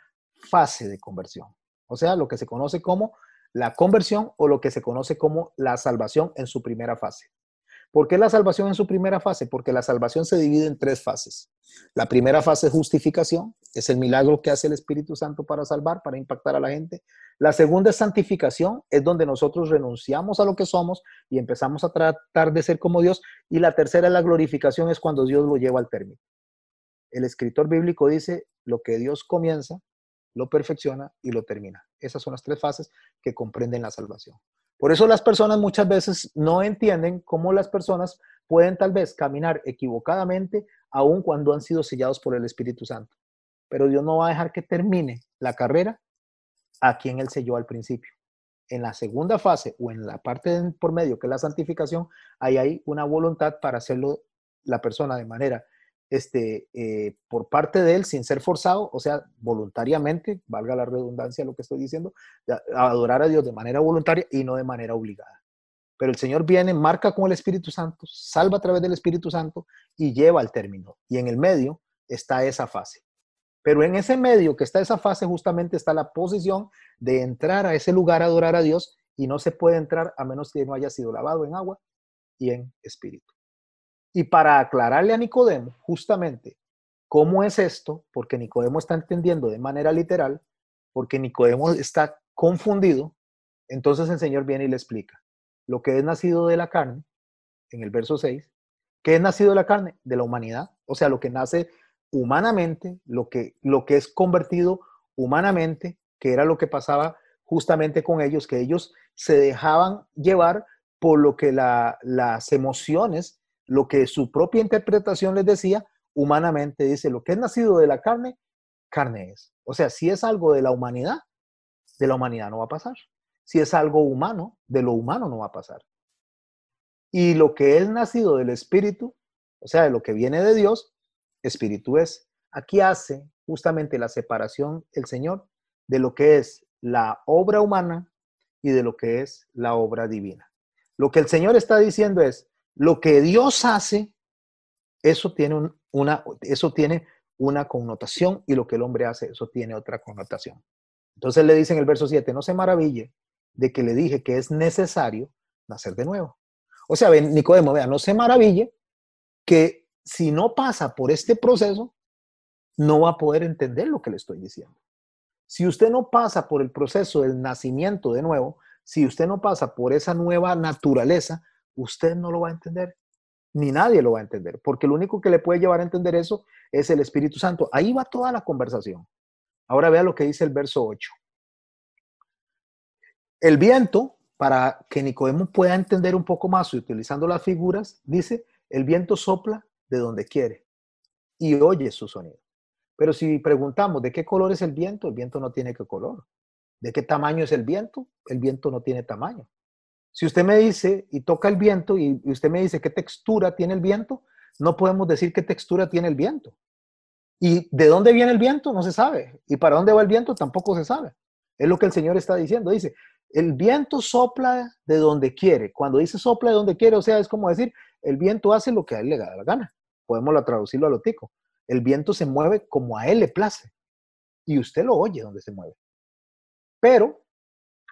fase de conversión. O sea, lo que se conoce como la conversión o lo que se conoce como la salvación en su primera fase. ¿Por qué la salvación en su primera fase? Porque la salvación se divide en tres fases. La primera fase es justificación, es el milagro que hace el Espíritu Santo para salvar, para impactar a la gente. La segunda es santificación, es donde nosotros renunciamos a lo que somos y empezamos a tratar de ser como Dios. Y la tercera es la glorificación, es cuando Dios lo lleva al término. El escritor bíblico dice, lo que Dios comienza, lo perfecciona y lo termina. Esas son las tres fases que comprenden la salvación. Por eso las personas muchas veces no entienden cómo las personas pueden tal vez caminar equivocadamente aun cuando han sido sellados por el Espíritu Santo. Pero Dios no va a dejar que termine la carrera a quien Él selló al principio. En la segunda fase o en la parte por medio que es la santificación, hay ahí una voluntad para hacerlo la persona de manera este, eh, por parte de él sin ser forzado, o sea, voluntariamente, valga la redundancia lo que estoy diciendo, adorar a Dios de manera voluntaria y no de manera obligada. Pero el Señor viene, marca con el Espíritu Santo, salva a través del Espíritu Santo y lleva al término. Y en el medio está esa fase. Pero en ese medio que está esa fase justamente está la posición de entrar a ese lugar a adorar a Dios y no se puede entrar a menos que no haya sido lavado en agua y en espíritu. Y para aclararle a Nicodemo justamente cómo es esto, porque Nicodemo está entendiendo de manera literal, porque Nicodemo está confundido, entonces el Señor viene y le explica lo que es nacido de la carne, en el verso 6, ¿qué es nacido de la carne? De la humanidad, o sea, lo que nace humanamente, lo que, lo que es convertido humanamente, que era lo que pasaba justamente con ellos, que ellos se dejaban llevar por lo que las emociones lo que su propia interpretación les decía, humanamente dice, lo que es nacido de la carne, carne es. O sea, si es algo de la humanidad, de la humanidad no va a pasar. Si es algo humano, de lo humano no va a pasar. Y lo que es nacido del Espíritu, o sea, de lo que viene de Dios, Espíritu es. Aquí hace justamente la separación el Señor de lo que es la obra humana y de lo que es la obra divina. Lo que el Señor está diciendo es, lo que Dios hace, eso tiene, una, eso tiene una connotación y lo que el hombre hace, eso tiene otra connotación. Entonces le dice en el verso 7, no se maraville de que le dije que es necesario nacer de nuevo. O sea, Nicodemo, vea, no se maraville que si no pasa por este proceso, no va a poder entender lo que le estoy diciendo. Si usted no pasa por el proceso del nacimiento de nuevo, si usted no pasa por esa nueva naturaleza, usted no lo va a entender, ni nadie lo va a entender, porque lo único que le puede llevar a entender eso es el Espíritu Santo. Ahí va toda la conversación. Ahora vea lo que dice el verso 8. El viento, para que Nicodemo pueda entender un poco más utilizando las figuras, dice, el viento sopla de donde quiere y oye su sonido. Pero si preguntamos de qué color es el viento, el viento no tiene qué color. ¿De qué tamaño es el viento? El viento no tiene tamaño. Si usted me dice y toca el viento y usted me dice qué textura tiene el viento, no podemos decir qué textura tiene el viento. Y de dónde viene el viento no se sabe. Y para dónde va el viento tampoco se sabe. Es lo que el Señor está diciendo. Dice, el viento sopla de donde quiere. Cuando dice sopla de donde quiere, o sea, es como decir, el viento hace lo que a él le da la gana. Podemos traducirlo a lo tico. El viento se mueve como a él le place. Y usted lo oye donde se mueve. Pero,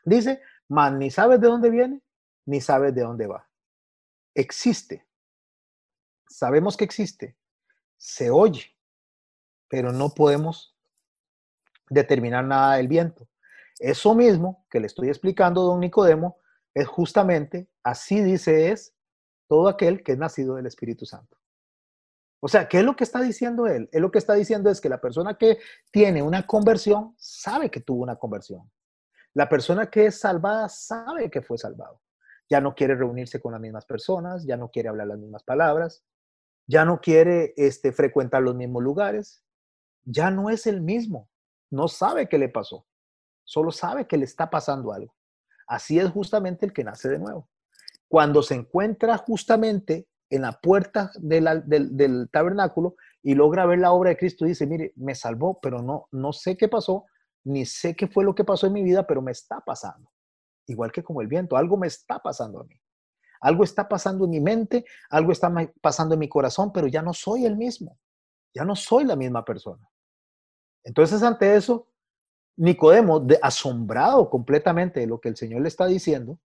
dice, man, ni sabes de dónde viene, ni sabes de dónde va. Existe. Sabemos que existe. Se oye, pero no podemos determinar nada del viento. Eso mismo que le estoy explicando, don Nicodemo, es justamente, así dice es, todo aquel que es nacido del Espíritu Santo. O sea, ¿qué es lo que está diciendo él? Él lo que está diciendo es que la persona que tiene una conversión sabe que tuvo una conversión. La persona que es salvada sabe que fue salvado ya no quiere reunirse con las mismas personas, ya no quiere hablar las mismas palabras, ya no quiere este, frecuentar los mismos lugares, ya no es el mismo, no sabe qué le pasó, solo sabe que le está pasando algo. Así es justamente el que nace de nuevo. Cuando se encuentra justamente en la puerta del, del, tabernáculo y logra ver la obra de Cristo dice, mire, me salvó, pero no, no sé qué pasó, ni sé qué fue lo que pasó en mi vida, pero me está pasando. Igual que como el viento, algo me está pasando a mí. Algo está pasando en mi mente, algo está pasando en mi corazón, pero ya no soy el mismo. Ya no soy la misma persona. Entonces, ante eso, Nicodemo, de, asombrado completamente de lo que el Señor le está diciendo,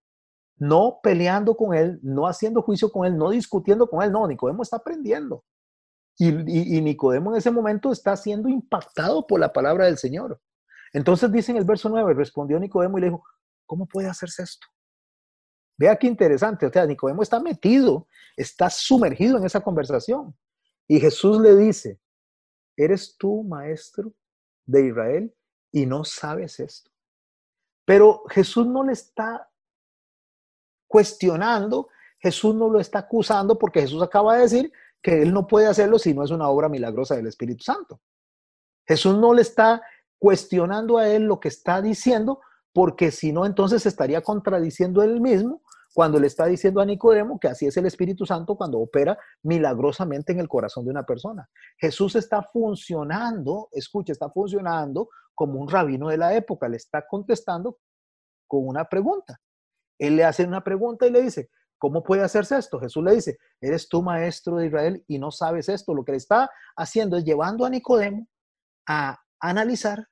no peleando con él, no haciendo juicio con él, no discutiendo con él, no, Nicodemo está aprendiendo. Y, y, Nicodemo en ese momento está siendo impactado por la palabra del Señor. Entonces dice en el verso 9, respondió Nicodemo y le dijo, ¿cómo puede hacerse esto? Vea qué interesante, o sea, Nicodemo está metido, está sumergido en esa conversación. Y Jesús le dice, ¿eres tú maestro de Israel y no sabes esto? Pero Jesús no le está cuestionando, Jesús no lo está acusando porque Jesús acaba de decir que él no puede hacerlo si no es una obra milagrosa del Espíritu Santo. Jesús no le está cuestionando a él lo que está diciendo porque si no entonces estaría contradiciendo él mismo cuando le está diciendo a Nicodemo que así es el Espíritu Santo cuando opera milagrosamente en el corazón de una persona. Jesús está funcionando, escucha, está funcionando como un rabino de la época, le está contestando con una pregunta. Él le hace una pregunta y le dice, ¿cómo puede hacerse esto? Jesús le dice, eres tú maestro de Israel y no sabes esto. Lo que le está haciendo es llevando a Nicodemo a analizar,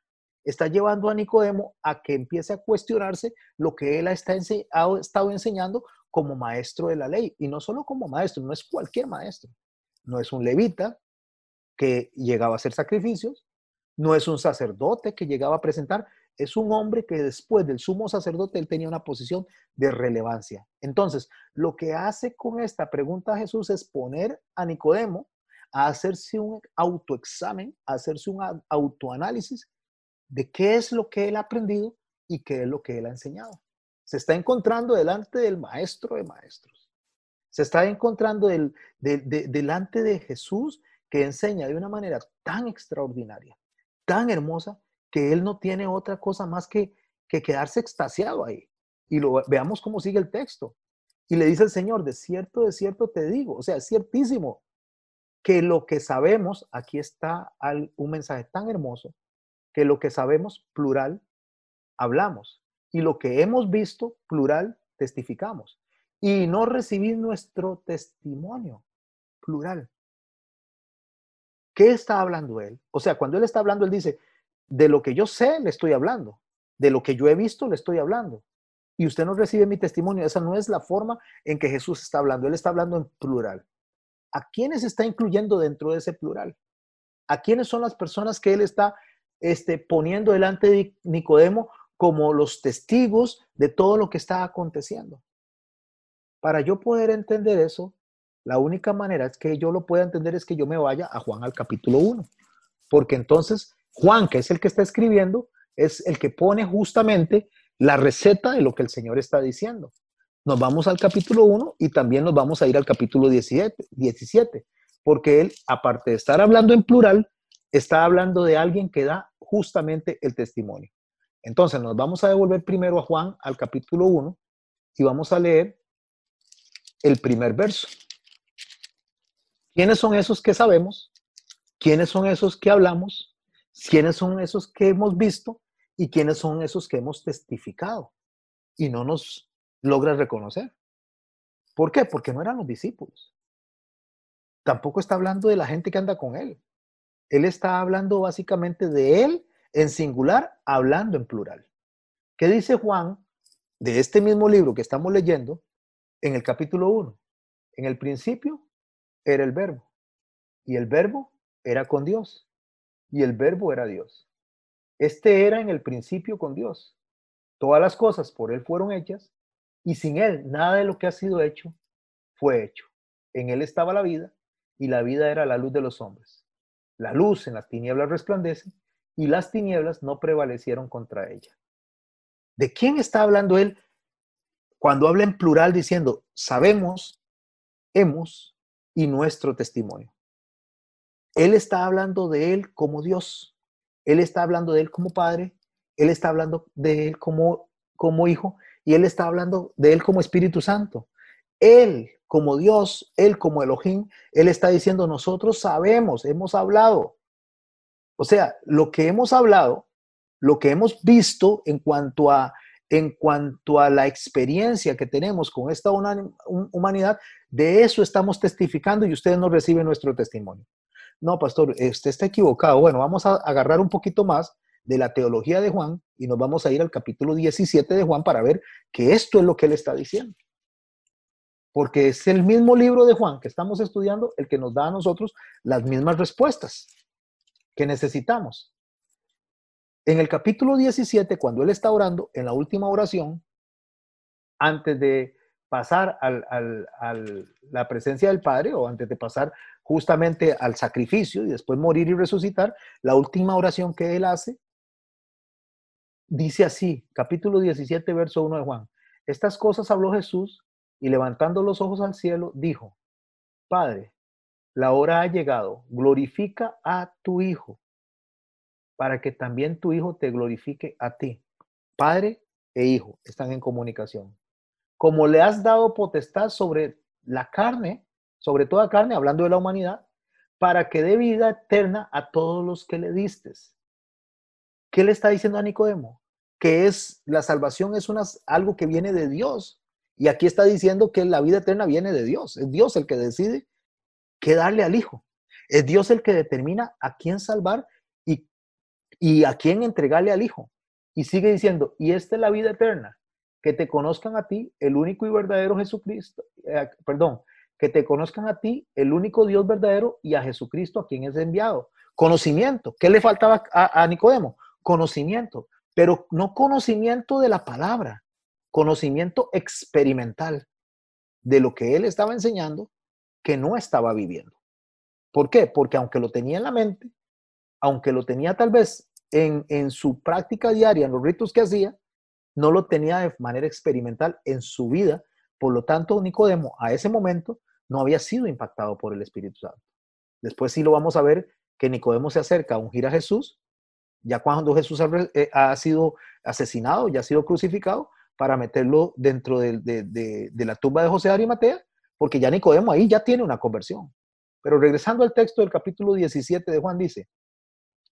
está llevando a Nicodemo a que empiece a cuestionarse lo que él ha estado enseñando como maestro de la ley. Y no solo como maestro, no es cualquier maestro. No es un levita que llegaba a hacer sacrificios, no es un sacerdote que llegaba a presentar, es un hombre que después del sumo sacerdote él tenía una posición de relevancia. Entonces, lo que hace con esta pregunta Jesús es poner a Nicodemo a hacerse un autoexamen, a hacerse un autoanálisis de qué es lo que él ha aprendido y qué es lo que él ha enseñado. Se está encontrando delante del maestro de maestros. Se está encontrando delante de Jesús que enseña de una manera tan extraordinaria, tan hermosa, que él no tiene otra cosa más que, que quedarse extasiado ahí. Y lo veamos cómo sigue el texto. Y le dice el Señor, de cierto, de cierto te digo, o sea, es ciertísimo que lo que sabemos, aquí está un mensaje tan hermoso, que lo que sabemos, plural, hablamos. Y lo que hemos visto, plural, testificamos. Y no recibir nuestro testimonio, plural. ¿Qué está hablando él? O sea, cuando él está hablando, él dice, de lo que yo sé le estoy hablando, de lo que yo he visto le estoy hablando. Y usted no recibe mi testimonio. Esa no es la forma en que Jesús está hablando. Él está hablando en plural. ¿A quiénes está incluyendo dentro de ese plural? ¿A quiénes son las personas que él está este, poniendo delante de Nicodemo como los testigos de todo lo que está aconteciendo? Para yo poder entender eso, la única manera es que yo lo pueda entender es que yo me vaya a Juan al capítulo 1. Porque entonces Juan, que es el que está escribiendo, es el que pone justamente la receta de lo que el Señor está diciendo. Nos vamos al capítulo 1 y también nos vamos a ir al capítulo 17, 17, porque él, aparte de estar hablando en plural, está hablando de alguien que da justamente el testimonio. Entonces nos vamos a devolver primero a Juan al capítulo 1 y vamos a leer el primer verso. ¿Quiénes son esos que sabemos? ¿Quiénes son esos que hablamos? quiénes son esos que hemos visto y quiénes son esos que hemos testificado. Y no nos logra reconocer. ¿Por qué? Porque no eran los discípulos. Tampoco está hablando de la gente que anda con él. Él está hablando básicamente de él en singular, hablando en plural. ¿Qué dice Juan de este mismo libro que estamos leyendo en el capítulo 1? En el principio era el verbo y el verbo era con Dios y el verbo era Dios. Este era en el principio con Dios. Todas las cosas por Él fueron hechas y sin Él nada de lo que ha sido hecho fue hecho. En Él estaba la vida y la vida era la luz de los hombres. La luz en las tinieblas resplandece y las tinieblas no prevalecieron contra ella. ¿De quién está hablando Él cuando habla en plural diciendo, sabemos, hemos y nuestro testimonio? Él está hablando de Él como Dios. Él está hablando de Él como Padre. Él está hablando de Él como, como Hijo. Y Él está hablando de Él como Espíritu Santo. Él como Dios, Él como Elohim, Él está diciendo, nosotros sabemos, hemos hablado. O sea, lo que hemos hablado, lo que hemos visto en cuanto a, en cuanto a la experiencia que tenemos con esta humanidad, de eso estamos testificando y ustedes no reciben nuestro testimonio. No, pastor, usted está equivocado. Bueno, vamos a agarrar un poquito más de la teología de Juan y nos vamos a ir al capítulo 17 de Juan para ver que esto es lo que él está diciendo. Porque es el mismo libro de Juan que estamos estudiando el que nos da a nosotros las mismas respuestas que necesitamos. En el capítulo 17, cuando él está orando, en la última oración, antes de pasar a la presencia del Padre o antes de pasar justamente al sacrificio y después morir y resucitar, la última oración que él hace dice así, capítulo 17, verso 1 de Juan. Estas cosas habló Jesús y levantando los ojos al cielo, dijo, Padre, la hora ha llegado, glorifica a tu Hijo, para que también tu Hijo te glorifique a ti. Padre e Hijo están en comunicación. Como le has dado potestad sobre la carne, sobre toda carne, hablando de la humanidad, para que dé vida eterna a todos los que le distes. ¿Qué le está diciendo a Nicodemo? Que es la salvación es una, algo que viene de Dios. Y aquí está diciendo que la vida eterna viene de Dios. Es Dios el que decide qué darle al Hijo. Es Dios el que determina a quién salvar y, a quién entregarle al Hijo. Y sigue diciendo, y esta es la vida eterna, que te conozcan a ti, el único y verdadero Jesucristo, eh, perdón, que te conozcan a ti, el único Dios verdadero, y a Jesucristo a quien es enviado. Conocimiento. ¿Qué le faltaba a, a Nicodemo? Conocimiento, pero no conocimiento de la palabra, conocimiento experimental de lo que él estaba enseñando que no estaba viviendo. ¿Por qué? Porque aunque lo tenía en la mente, aunque lo tenía tal vez en, en su práctica diaria, en los ritos que hacía, no lo tenía de manera experimental en su vida. Por lo tanto, Nicodemo a ese momento no había sido impactado por el Espíritu Santo. Después sí lo vamos a ver que Nicodemo se acerca a ungir a Jesús, ya cuando Jesús ha, eh, sido asesinado, ya ha sido crucificado, para meterlo dentro de, la tumba de José Arimatea, porque ya Nicodemo ahí ya tiene una conversión. Pero regresando al texto del capítulo 17 de Juan dice,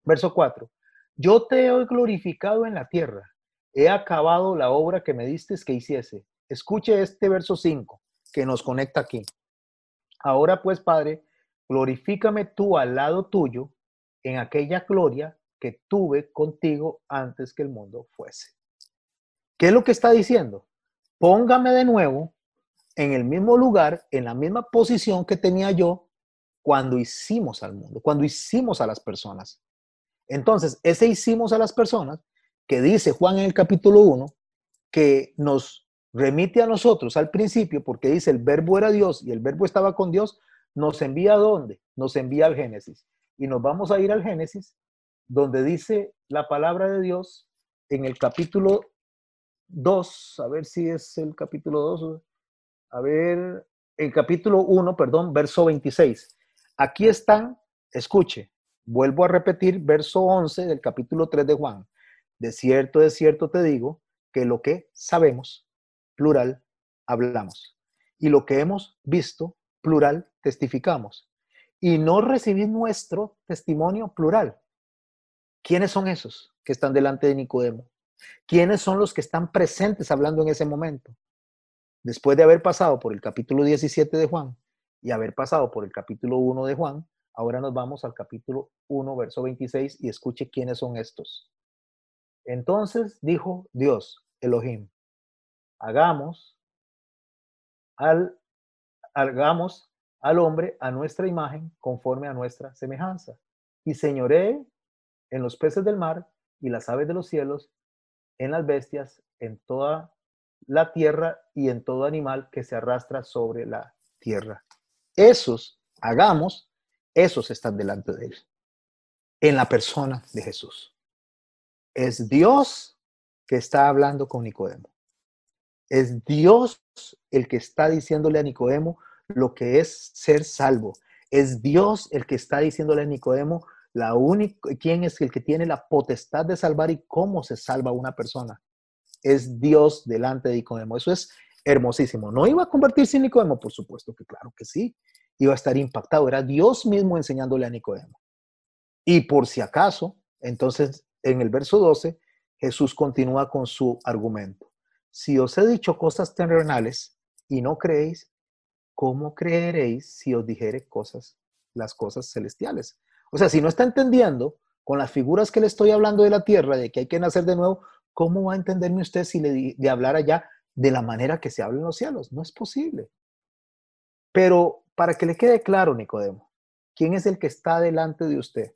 verso 4, yo te he glorificado en la tierra, he acabado la obra que me diste que hiciese. Escuche este verso 5 que nos conecta aquí. Ahora pues, Padre, glorifícame tú al lado tuyo en aquella gloria que tuve contigo antes que el mundo fuese. ¿Qué es lo que está diciendo? Póngame de nuevo en el mismo lugar, en la misma posición que tenía yo cuando hicimos al mundo, cuando hicimos a las personas. Entonces, ese hicimos a las personas que dice Juan en el capítulo 1, que nos remite a nosotros al principio, porque dice el verbo era Dios y el verbo estaba con Dios, nos envía a dónde? Nos envía al Génesis. Y nos vamos a ir al Génesis, donde dice la palabra de Dios en el capítulo 2, a ver si es el capítulo 2, a ver, el capítulo 1, perdón, verso 26. Aquí están, escuche, vuelvo a repetir, verso 11 del capítulo 3 de Juan. De cierto, de cierto te digo que lo que sabemos, plural, hablamos. Y lo que hemos visto, plural, testificamos. Y no recibís nuestro testimonio plural. ¿Quiénes son esos que están delante de Nicodemo? ¿Quiénes son los que están presentes hablando en ese momento? Después de haber pasado por el capítulo 17 de Juan y haber pasado por el capítulo 1 de Juan, ahora nos vamos al capítulo 1, verso 26 y escuche quiénes son estos. Entonces dijo Dios, Elohim, hagamos al, hagamos al hombre a nuestra imagen conforme a nuestra semejanza y señoree en los peces del mar y las aves de los cielos en las bestias, en toda la tierra y en todo animal que se arrastra sobre la tierra. Esos, hagamos, esos están delante de él, en la persona de Jesús. Es Dios que está hablando con Nicodemo. Es Dios el que está diciéndole a Nicodemo lo que es ser salvo. Es Dios el que está diciéndole a Nicodemo la única, quién es el que tiene la potestad de salvar y cómo se salva una persona. Es Dios delante de Nicodemo. Eso es Hermosísimo. ¿No iba a convertirse en Nicodemo? Por supuesto que claro que sí. Iba a estar impactado. Era Dios mismo enseñándole a Nicodemo. Y por si acaso, entonces en el verso 12, Jesús continúa con su argumento. Si os he dicho cosas terrenales y no creéis, ¿cómo creeréis si os dijere cosas, las cosas celestiales? O sea, si no está entendiendo con las figuras que le estoy hablando de la tierra, de que hay que nacer de nuevo, ¿cómo va a entenderme usted si le de hablar allá de la manera que se habla en los cielos? No es posible. Pero para que le quede claro, Nicodemo, ¿quién es el que está delante de usted?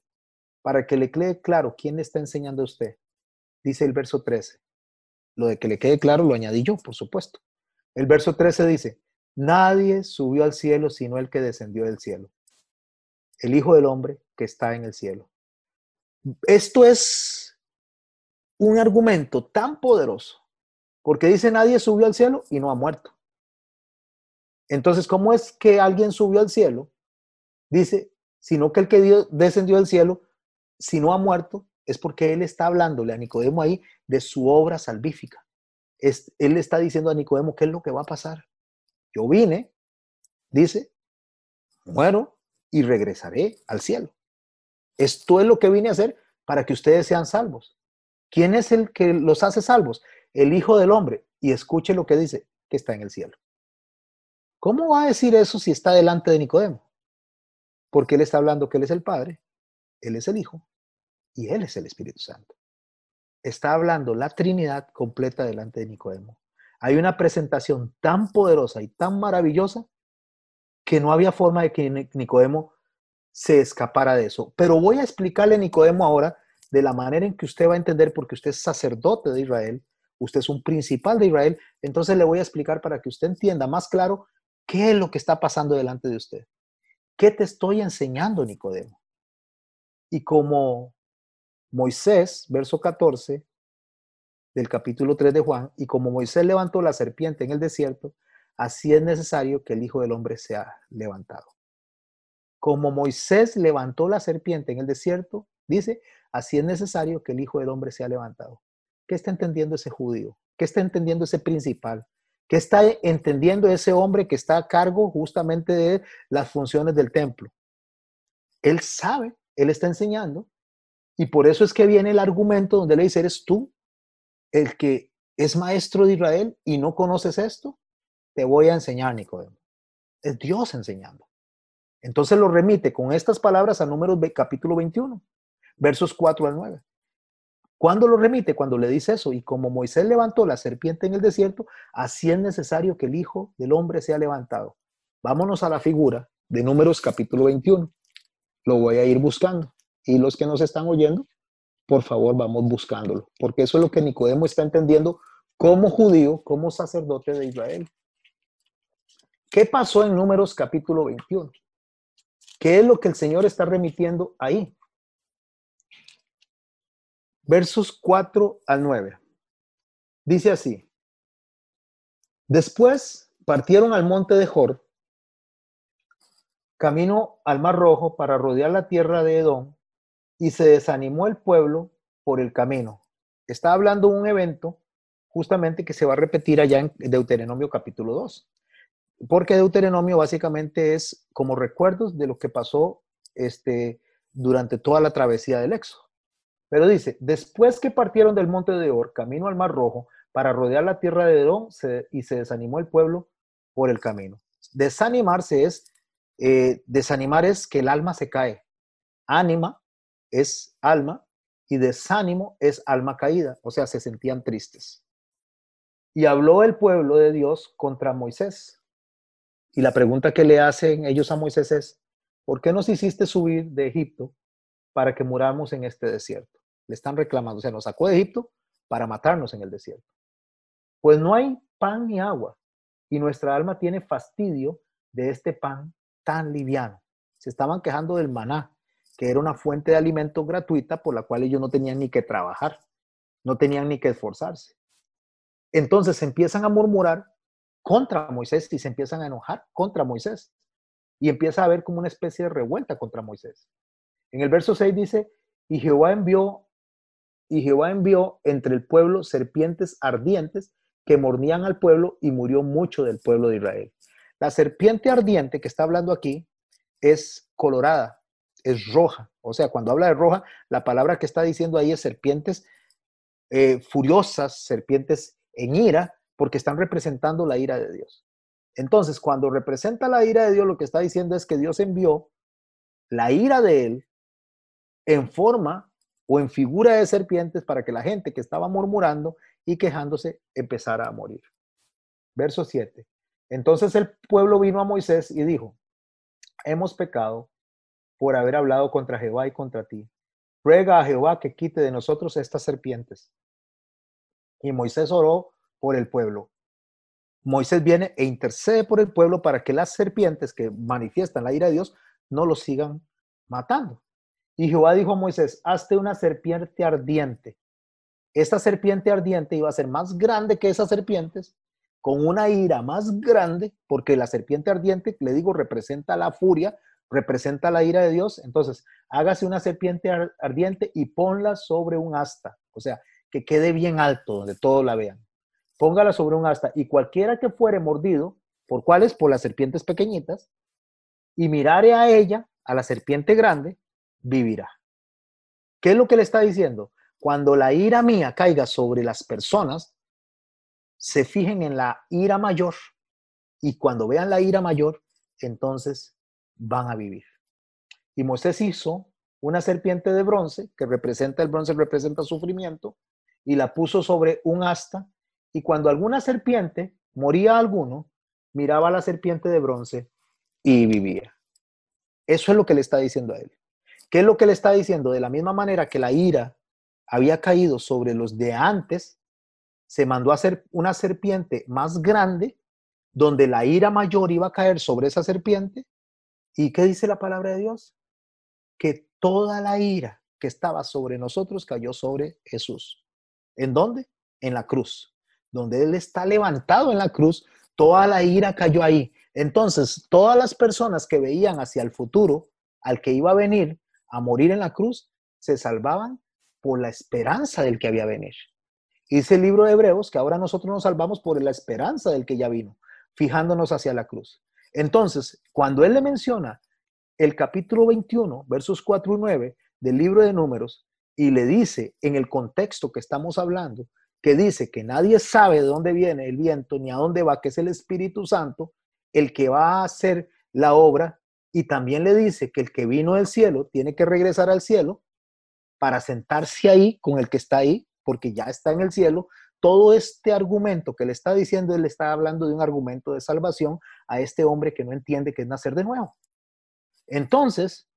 Para que le quede claro quién le está enseñando a usted. Dice el verso 13. Lo de que le quede claro lo añadí yo, por supuesto. El verso 13 dice, nadie subió al cielo sino el que descendió del cielo, el Hijo del Hombre que está en el cielo. Esto es un argumento tan poderoso, porque dice nadie subió al cielo y no ha muerto. Entonces, ¿cómo es que alguien subió al cielo? Dice, sino que el que descendió del cielo, si no ha muerto, es porque él está hablándole a Nicodemo ahí de su obra salvífica. Es, él está diciendo a Nicodemo qué es lo que va a pasar. Yo vine, dice, muero y regresaré al cielo. Esto es lo que vine a hacer para que ustedes sean salvos. ¿Quién es el que los hace salvos? El Hijo del Hombre. Y escuche lo que dice, que está en el cielo. ¿Cómo va a decir eso si está delante de Nicodemo? Porque él está hablando que él es el Padre, él es el Hijo y él es el Espíritu Santo. Está hablando la Trinidad completa delante de Nicodemo. Hay una presentación tan poderosa y tan maravillosa que no había forma de que Nicodemo se escapara de eso. Pero voy a explicarle a Nicodemo ahora de la manera en que usted va a entender, porque usted es sacerdote de Israel, usted es un principal de Israel, entonces le voy a explicar para que usted entienda más claro qué es lo que está pasando delante de usted. ¿Qué te estoy enseñando, Nicodemo? Y como Moisés, verso 14 del capítulo 3 de Juan, y como Moisés levantó la serpiente en el desierto, así es necesario que el Hijo del Hombre sea levantado. Como Moisés levantó la serpiente en el desierto, dice, así es necesario que el Hijo del Hombre sea levantado. ¿Qué está entendiendo ese judío? ¿Qué está entendiendo ese principal? ¿Qué está entendiendo ese hombre que está a cargo justamente de las funciones del templo? Él sabe, él está enseñando, y por eso es que viene el argumento donde le dice, ¿eres tú el que es maestro de Israel y no conoces esto? Te voy a enseñar, Nicodemo. Es Dios enseñando. Entonces lo remite con estas palabras a números capítulo 21, versos 4 al 9. ¿Cuándo lo remite? Cuando le dice eso. Y como Moisés levantó la serpiente en el desierto, así es necesario que el Hijo del Hombre sea levantado. Vámonos a la figura de números capítulo 21. Lo voy a ir buscando. Y los que nos están oyendo, por favor, vamos buscándolo. Porque eso es lo que Nicodemo está entendiendo como judío, como sacerdote de Israel. ¿Qué pasó en números capítulo 21? ¿Qué es lo que el Señor está remitiendo ahí? Versos 4 al 9. Dice así. Después partieron al monte de Jor, camino al Mar Rojo para rodear la tierra de Edom, y se desanimó el pueblo por el camino. Está hablando un evento justamente que se va a repetir allá en Deuteronomio capítulo 2 porque Deuteronomio básicamente es como recuerdos de lo que pasó este, durante toda la travesía del Éxodo. Pero dice, después que partieron del monte de Or, camino al Mar Rojo, para rodear la tierra de Edom, y se desanimó el pueblo por el camino. Desanimarse es, eh, desanimar es que el alma se cae. Ánima es alma y desánimo es alma caída, o sea, se sentían tristes. Y habló el pueblo de Dios contra Moisés y la pregunta que le hacen ellos a Moisés es, ¿por qué nos hiciste subir de Egipto para que muramos en este desierto? Le están reclamando, o sea, nos sacó de Egipto para matarnos en el desierto. Pues no hay pan ni agua y nuestra alma tiene fastidio de este pan tan liviano. Se estaban quejando del maná, que era una fuente de alimento gratuita por la cual ellos no tenían ni que trabajar, no tenían ni que esforzarse. Entonces empiezan a murmurar contra Moisés y se empiezan a enojar contra Moisés. Y empieza a haber como una especie de revuelta contra Moisés. En el verso 6 dice, y Jehová envió, y Jehová envió entre el pueblo serpientes ardientes que mordían al pueblo y murió mucho del pueblo de Israel. La serpiente ardiente que está hablando aquí es colorada, es roja. O sea, cuando habla de roja, la palabra que está diciendo ahí es serpientes eh, furiosas, serpientes en ira, porque están representando la ira de Dios. Entonces, cuando representa la ira de Dios, lo que está diciendo es que Dios envió la ira de él en forma o en figura de serpientes para que la gente que estaba murmurando y quejándose empezara a morir. Verso 7. Entonces el pueblo vino a Moisés y dijo, hemos pecado por haber hablado contra Jehová y contra ti. Ruega a Jehová que quite de nosotros estas serpientes. Y Moisés oró por el pueblo. Moisés viene e intercede por el pueblo para que las serpientes que manifiestan la ira de Dios no los sigan matando. Y Jehová dijo a Moisés, hazte una serpiente ardiente. Esta serpiente ardiente iba a ser más grande que esas serpientes, con una ira más grande, porque la serpiente ardiente, le digo, representa la furia, representa la ira de Dios. Entonces, hágase una serpiente ardiente y ponla sobre un asta, o sea, que quede bien alto, donde todos la vean. Póngala sobre un asta y cualquiera que fuere mordido, ¿por cuáles? Por las serpientes pequeñitas, y mirare a ella, a la serpiente grande, vivirá. ¿Qué es lo que le está diciendo? Cuando la ira mía caiga sobre las personas, se fijen en la ira mayor y cuando vean la ira mayor, entonces van a vivir. Y Moisés hizo una serpiente de bronce, que representa el bronce, representa sufrimiento, y la puso sobre un asta, y cuando alguna serpiente moría alguno, miraba a la serpiente de bronce y vivía. Eso es lo que le está diciendo a él. ¿Qué es lo que le está diciendo? De la misma manera que la ira había caído sobre los de antes, se mandó a hacer una serpiente más grande, donde la ira mayor iba a caer sobre esa serpiente. ¿Y qué dice la palabra de Dios? Que toda la ira que estaba sobre nosotros cayó sobre Jesús. ¿En dónde? En la cruz. Donde Él está levantado en la cruz, toda la ira cayó ahí. Entonces, todas las personas que veían hacia el futuro, al que iba a venir, a morir en la cruz, se salvaban por la esperanza del que había a venir. Dice el libro de Hebreos que ahora nosotros nos salvamos por la esperanza del que ya vino, fijándonos hacia la cruz. Entonces, cuando él le menciona el capítulo 21, versos 4 y 9 del libro de números, y le dice en el contexto que estamos hablando, que dice que nadie sabe de dónde viene el viento ni a dónde va, que es el Espíritu Santo, el que va a hacer la obra y también le dice que el que vino del cielo tiene que regresar al cielo para sentarse ahí con el que está ahí, porque ya está en el cielo. Todo este argumento que le está diciendo, él está hablando de un argumento de salvación a este hombre que no entiende que es nacer de nuevo. Entonces,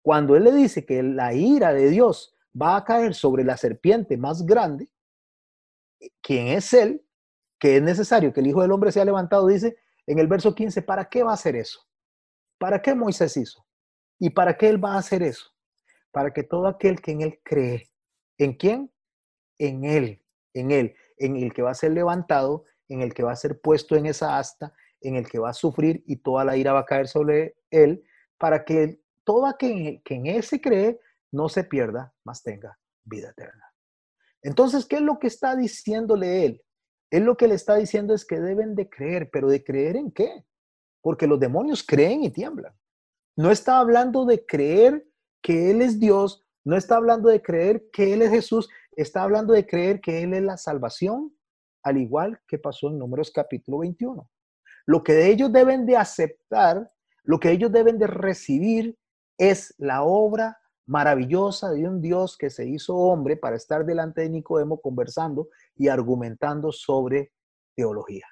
cuando él le dice que la ira de Dios va a caer sobre la serpiente más grande, quien es él, que es necesario que el Hijo del Hombre sea levantado, dice en el verso 15, ¿para qué va a hacer eso? ¿Para qué Moisés hizo? ¿Y para qué él va a hacer eso? Para que todo aquel que en él cree, ¿en quién? En él, en él, en el que va a ser levantado, en el que va a ser puesto en esa asta, en el que va a sufrir y toda la ira va a caer sobre él, para que todo aquel que en él se cree no se pierda, mas tenga vida eterna. Entonces, ¿qué es lo que está diciéndole él? Él lo que le está diciendo es que deben de creer, pero de creer en qué? porque los demonios creen y tiemblan. No está hablando de creer que Él es Dios, no está hablando de creer que Él es Jesús, está hablando de creer que Él es la salvación, al igual que pasó en Números capítulo 21. Lo que ellos deben de aceptar, lo que ellos deben de recibir es la obra maravillosa de un Dios que se hizo hombre para estar delante de Nicodemo conversando y argumentando sobre teología.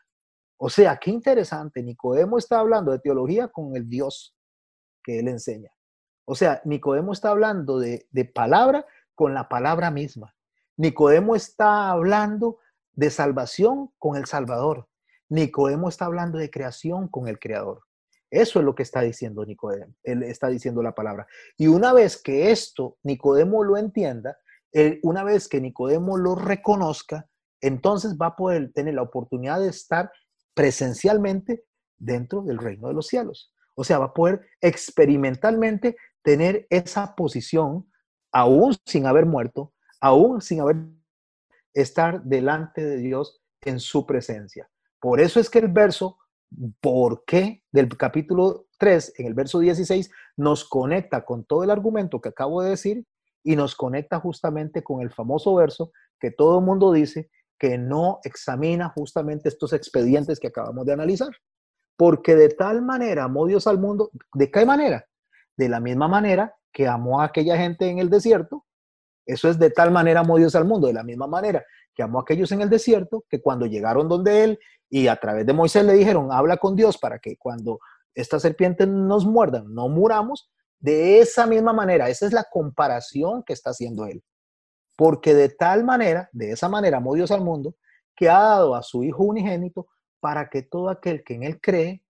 O sea, qué interesante. Nicodemo está hablando de teología con el Dios que él enseña. O sea, Nicodemo está hablando de, palabra con la palabra misma. Nicodemo está hablando de salvación con el Salvador. Nicodemo está hablando de creación con el Creador. Eso es lo que está diciendo Nicodemo. Él está diciendo la palabra. Y una vez que esto Nicodemo lo entienda, una vez que Nicodemo lo reconozca, entonces va a poder tener la oportunidad de estar presencialmente dentro del reino de los cielos. O sea, va a poder experimentalmente tener esa posición, aún sin haber muerto, aún sin haber estar delante de Dios en su presencia. Por eso es que el verso, ¿por qué? Del capítulo 3, en el verso 16, nos conecta con todo el argumento que acabo de decir y nos conecta justamente con el famoso verso que todo el mundo dice que no examina justamente estos expedientes que acabamos de analizar. Porque de tal manera amó Dios al mundo, ¿de qué manera? De la misma manera que amó a aquella gente en el desierto, eso es de tal manera amó Dios al mundo, de la misma manera que amó a aquellos en el desierto, que cuando llegaron donde Él y a través de Moisés le dijeron, habla con Dios para que cuando estas serpientes nos muerdan, no muramos, de esa misma manera, esa es la comparación que está haciendo Él. Porque de tal manera, de esa manera amó Dios al mundo, que ha dado a su Hijo unigénito para que todo aquel que en Él cree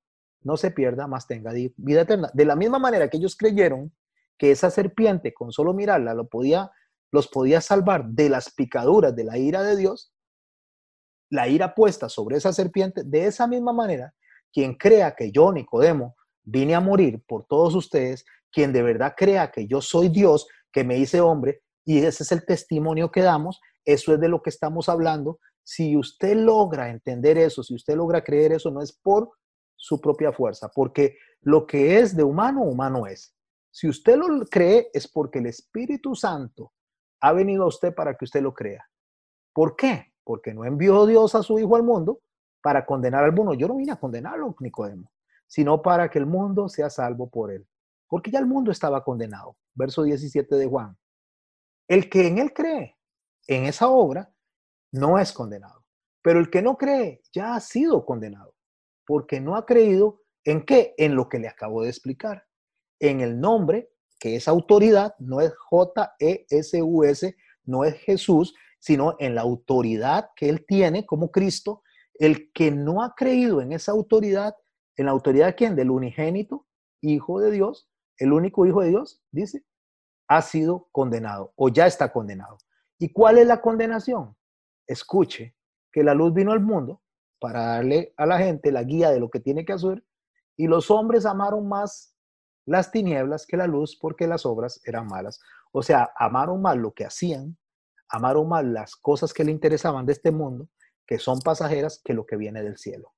no se pierda, más tenga vida eterna. De la misma manera que ellos creyeron que esa serpiente, con solo mirarla, lo podía los podía salvar de las picaduras de la ira de Dios, la ira puesta sobre esa serpiente, de esa misma manera, quien crea que yo, Nicodemo, vine a morir por todos ustedes, quien de verdad crea que yo soy Dios, que me hice hombre, y ese es el testimonio que damos, eso es de lo que estamos hablando. Si usted logra entender eso, si usted logra creer eso, no es por su propia fuerza, porque lo que es de humano, humano es. Si usted lo cree, es porque el Espíritu Santo ha venido a usted para que usted lo crea. ¿Por qué? Porque no envió Dios a su Hijo al mundo para condenar al mundo. Yo no vine a condenarlo, Nicodemo, sino para que el mundo sea salvo por él. Porque ya el mundo estaba condenado. Verso 17 de Juan. El que en él cree, en esa obra, no es condenado. Pero el que no cree ya ha sido condenado, porque no ha creído en qué? En lo que le acabo de explicar. En el nombre que esa autoridad no es J-E-S-U-S, no es Jesús, sino en la autoridad que él tiene como Cristo. El que no ha creído en esa autoridad, en la autoridad de quién? Del unigénito, Hijo de Dios, el único Hijo de Dios, dice, ha sido condenado o ya está condenado. ¿Y cuál es la condenación? Escuche que la luz vino al mundo para darle a la gente la guía de lo que tiene que hacer y los hombres amaron más las tinieblas que la luz porque las obras eran malas. O sea, amaron mal lo que hacían, amaron mal las cosas que le interesaban de este mundo, que son pasajeras, que lo que viene del cielo.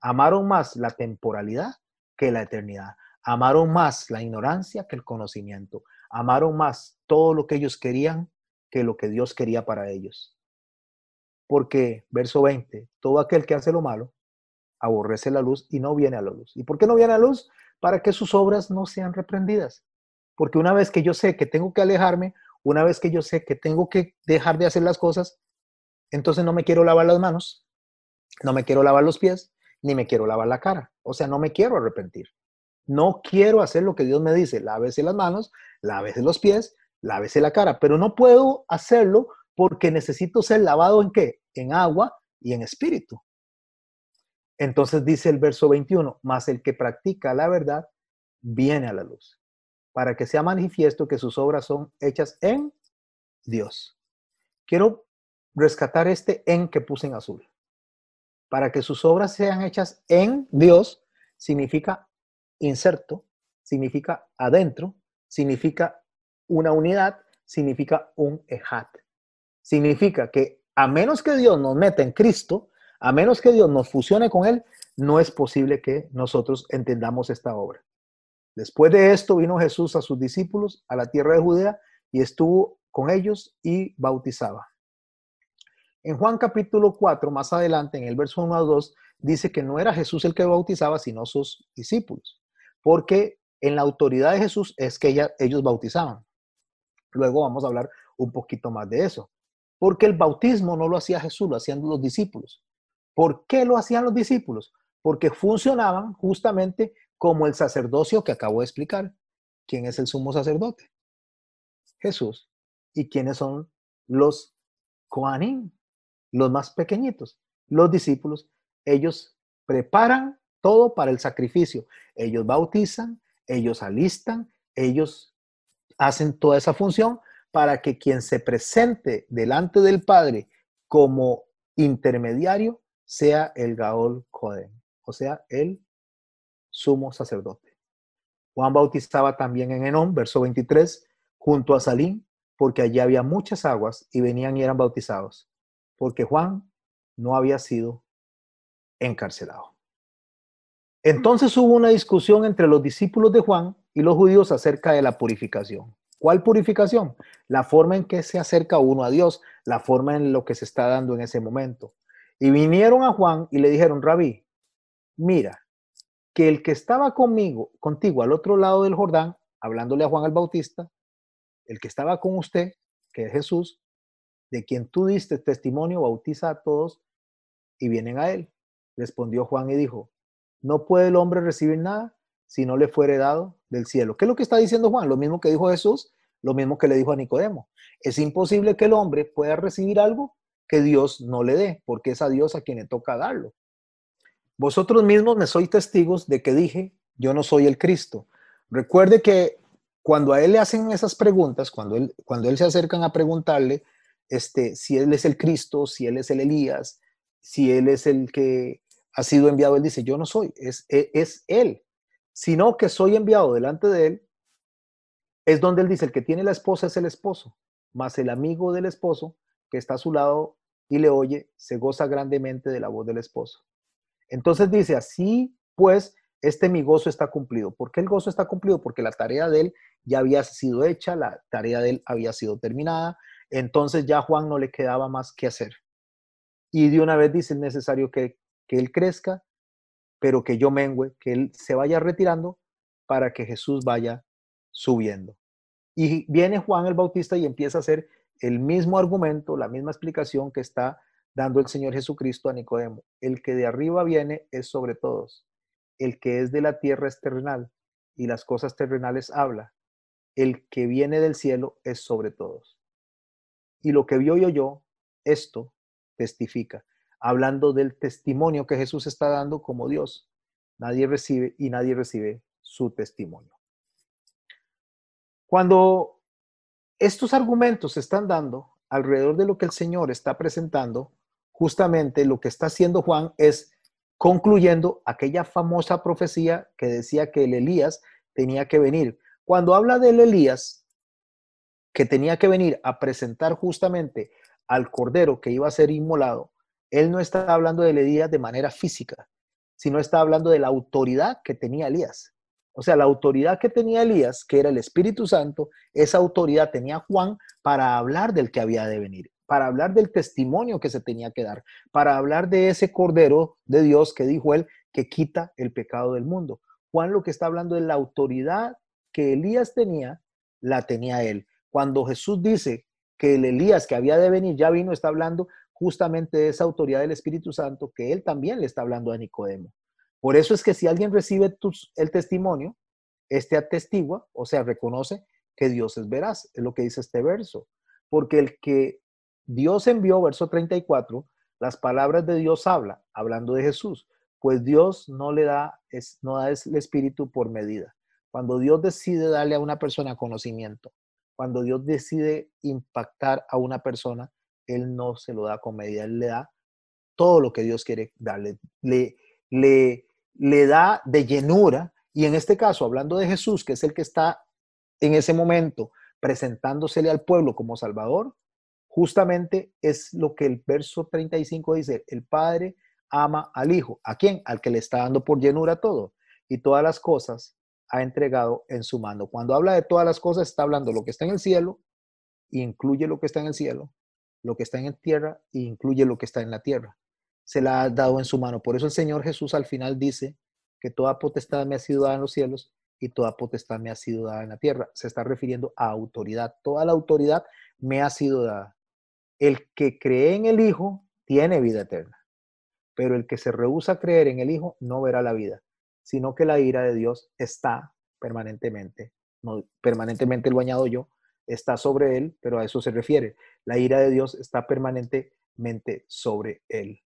Amaron más la temporalidad que la eternidad. Amaron más la ignorancia que el conocimiento. Amaron más todo lo que ellos querían que lo que Dios quería para ellos. Porque, verso 20, todo aquel que hace lo malo aborrece la luz y no viene a la luz. ¿Y por qué no viene a la luz? Para que sus obras no sean reprendidas. Porque una vez que yo sé que tengo que alejarme, una vez que yo sé que tengo que dejar de hacer las cosas, entonces no me quiero lavar las manos, no me quiero lavar los pies, ni me quiero lavar la cara. O sea, no me quiero arrepentir. No quiero hacer lo que Dios me dice, lávese las manos, lávese los pies, lávese la cara, pero no puedo hacerlo porque necesito ser lavado en qué? En agua y en espíritu. Entonces dice el verso 21, más el que practica la verdad viene a la luz, para que sea manifiesto que sus obras son hechas en Dios. Quiero rescatar este en que puse en azul. Para que sus obras sean hechas en Dios significa inserto, significa adentro, significa una unidad, significa un ejat. Significa que a menos que Dios nos meta en Cristo, a menos que Dios nos fusione con Él, no es posible que nosotros entendamos esta obra. Después de esto vino Jesús a sus discípulos a la tierra de Judea y estuvo con ellos y bautizaba. En Juan capítulo 4, más adelante, en el verso 1 a 2, dice que no era Jesús el que bautizaba, sino sus discípulos, porque en la autoridad de Jesús es que ellos bautizaban. Luego vamos a hablar un poquito más de eso, porque el bautismo no lo hacía Jesús, lo hacían los discípulos. ¿Por qué lo hacían los discípulos? Porque funcionaban justamente como el sacerdocio que acabo de explicar. ¿Quién es el sumo sacerdote? Jesús. ¿Y quiénes son los Kohanim? Los más pequeñitos. Los discípulos. Ellos preparan todo para el sacrificio. Ellos bautizan, ellos alistan, ellos hacen toda esa función para que quien se presente delante del Padre como intermediario sea el Gaol Coden, o sea, el sumo sacerdote. Juan bautizaba también en Enón, verso 23, junto a Salín, porque allí había muchas aguas y venían y eran bautizados. Porque Juan no había sido encarcelado. Entonces hubo una discusión entre los discípulos de Juan y los judíos acerca de la purificación. ¿Cuál purificación? La forma en que se acerca uno a Dios, la forma en lo que se está dando en ese momento. Y vinieron a Juan y le dijeron, Rabí, mira, que el que estaba conmigo, contigo al otro lado del Jordán, hablándole a Juan el Bautista, el que estaba con usted, que es Jesús, de quien tú diste testimonio, bautiza a todos y vienen a él. Respondió Juan y dijo, no puede el hombre recibir nada si no le fuere dado del cielo. ¿Qué es lo que está diciendo Juan? Lo mismo que dijo Jesús, lo mismo que le dijo a Nicodemo. Es imposible que el hombre pueda recibir algo que Dios no le dé, porque es a Dios a quien le toca darlo. Vosotros mismos me sois testigos de que dije, yo no soy el Cristo. Recuerde que cuando a él le hacen esas preguntas, cuando él, cuando él se acercan a preguntarle este, si él es el Cristo, si él es el Elías, si él es el que ha sido enviado, él dice, yo no soy, es, e, es él, sino que soy enviado delante de él, es donde él dice, el que tiene la esposa es el esposo, más el amigo del esposo está a su lado y le oye, se goza grandemente de la voz del esposo. Entonces dice, así pues, este mi gozo está cumplido. ¿Por qué el gozo está cumplido? Porque la tarea de él ya había sido hecha, la tarea de él había sido terminada, entonces ya Juan no le quedaba más que hacer. Y de una vez dice, es necesario que, que él crezca, pero que yo mengüe, que él se vaya retirando para que Jesús vaya subiendo. Y viene Juan el Bautista y empieza a hacer el mismo argumento, la misma explicación que está dando el Señor Jesucristo a Nicodemo. El que de arriba viene es sobre todos. El que es de la tierra es terrenal y las cosas terrenales habla. El que viene del cielo es sobre todos. Y lo que vio y oyó, esto testifica, hablando del testimonio que Jesús está dando como Dios. Nadie recibe y nadie recibe su testimonio. Cuando estos argumentos se están dando alrededor de lo que el Señor está presentando, justamente lo que está haciendo Juan es concluyendo aquella famosa profecía que decía que el Elías tenía que venir. Cuando habla del Elías, que tenía que venir a presentar justamente al cordero que iba a ser inmolado, él no está hablando del Elías de manera física, sino está hablando de la autoridad que tenía Elías. O sea, la autoridad que tenía Elías, que era el Espíritu Santo, esa autoridad tenía Juan para hablar del que había de venir, para hablar del testimonio que se tenía que dar, para hablar de ese Cordero de Dios que dijo él que quita el pecado del mundo. Juan lo que está hablando es la autoridad que Elías tenía, la tenía él. Cuando Jesús dice que el Elías que había de venir ya vino, está hablando justamente de esa autoridad del Espíritu Santo que él también le está hablando a Nicodemo. Por eso es que si alguien recibe el testimonio, este atestigua, o sea, reconoce que Dios es veraz, es lo que dice este verso. Porque el que Dios envió, verso 34, las palabras de Dios habla, hablando de Jesús, pues Dios no le da, es, no da el espíritu por medida. Cuando Dios decide darle a una persona conocimiento, cuando Dios decide impactar a una persona, Él no se lo da con medida, Él le da todo lo que Dios quiere darle. Le, le, le da de llenura. Y en este caso, hablando de Jesús, que es el que está en ese momento presentándosele al pueblo como Salvador, justamente es lo que el verso 35 dice, el Padre ama al Hijo. ¿A quién? Al que le está dando por llenura todo. Y todas las cosas ha entregado en su mano. Cuando habla de todas las cosas, está hablando lo que está en el cielo, incluye lo que está en el cielo, lo que está en tierra, e incluye lo que está en la tierra se la ha dado en su mano. Por eso el Señor Jesús al final dice que toda potestad me ha sido dada en los cielos y toda potestad me ha sido dada en la tierra. Se está refiriendo a autoridad. Toda la autoridad me ha sido dada. El que cree en el Hijo tiene vida eterna, pero el que se rehúsa a creer en el Hijo no verá la vida, sino que la ira de Dios está permanentemente, no, permanentemente lo añado yo, está sobre él, pero a eso se refiere. La ira de Dios está permanentemente sobre él.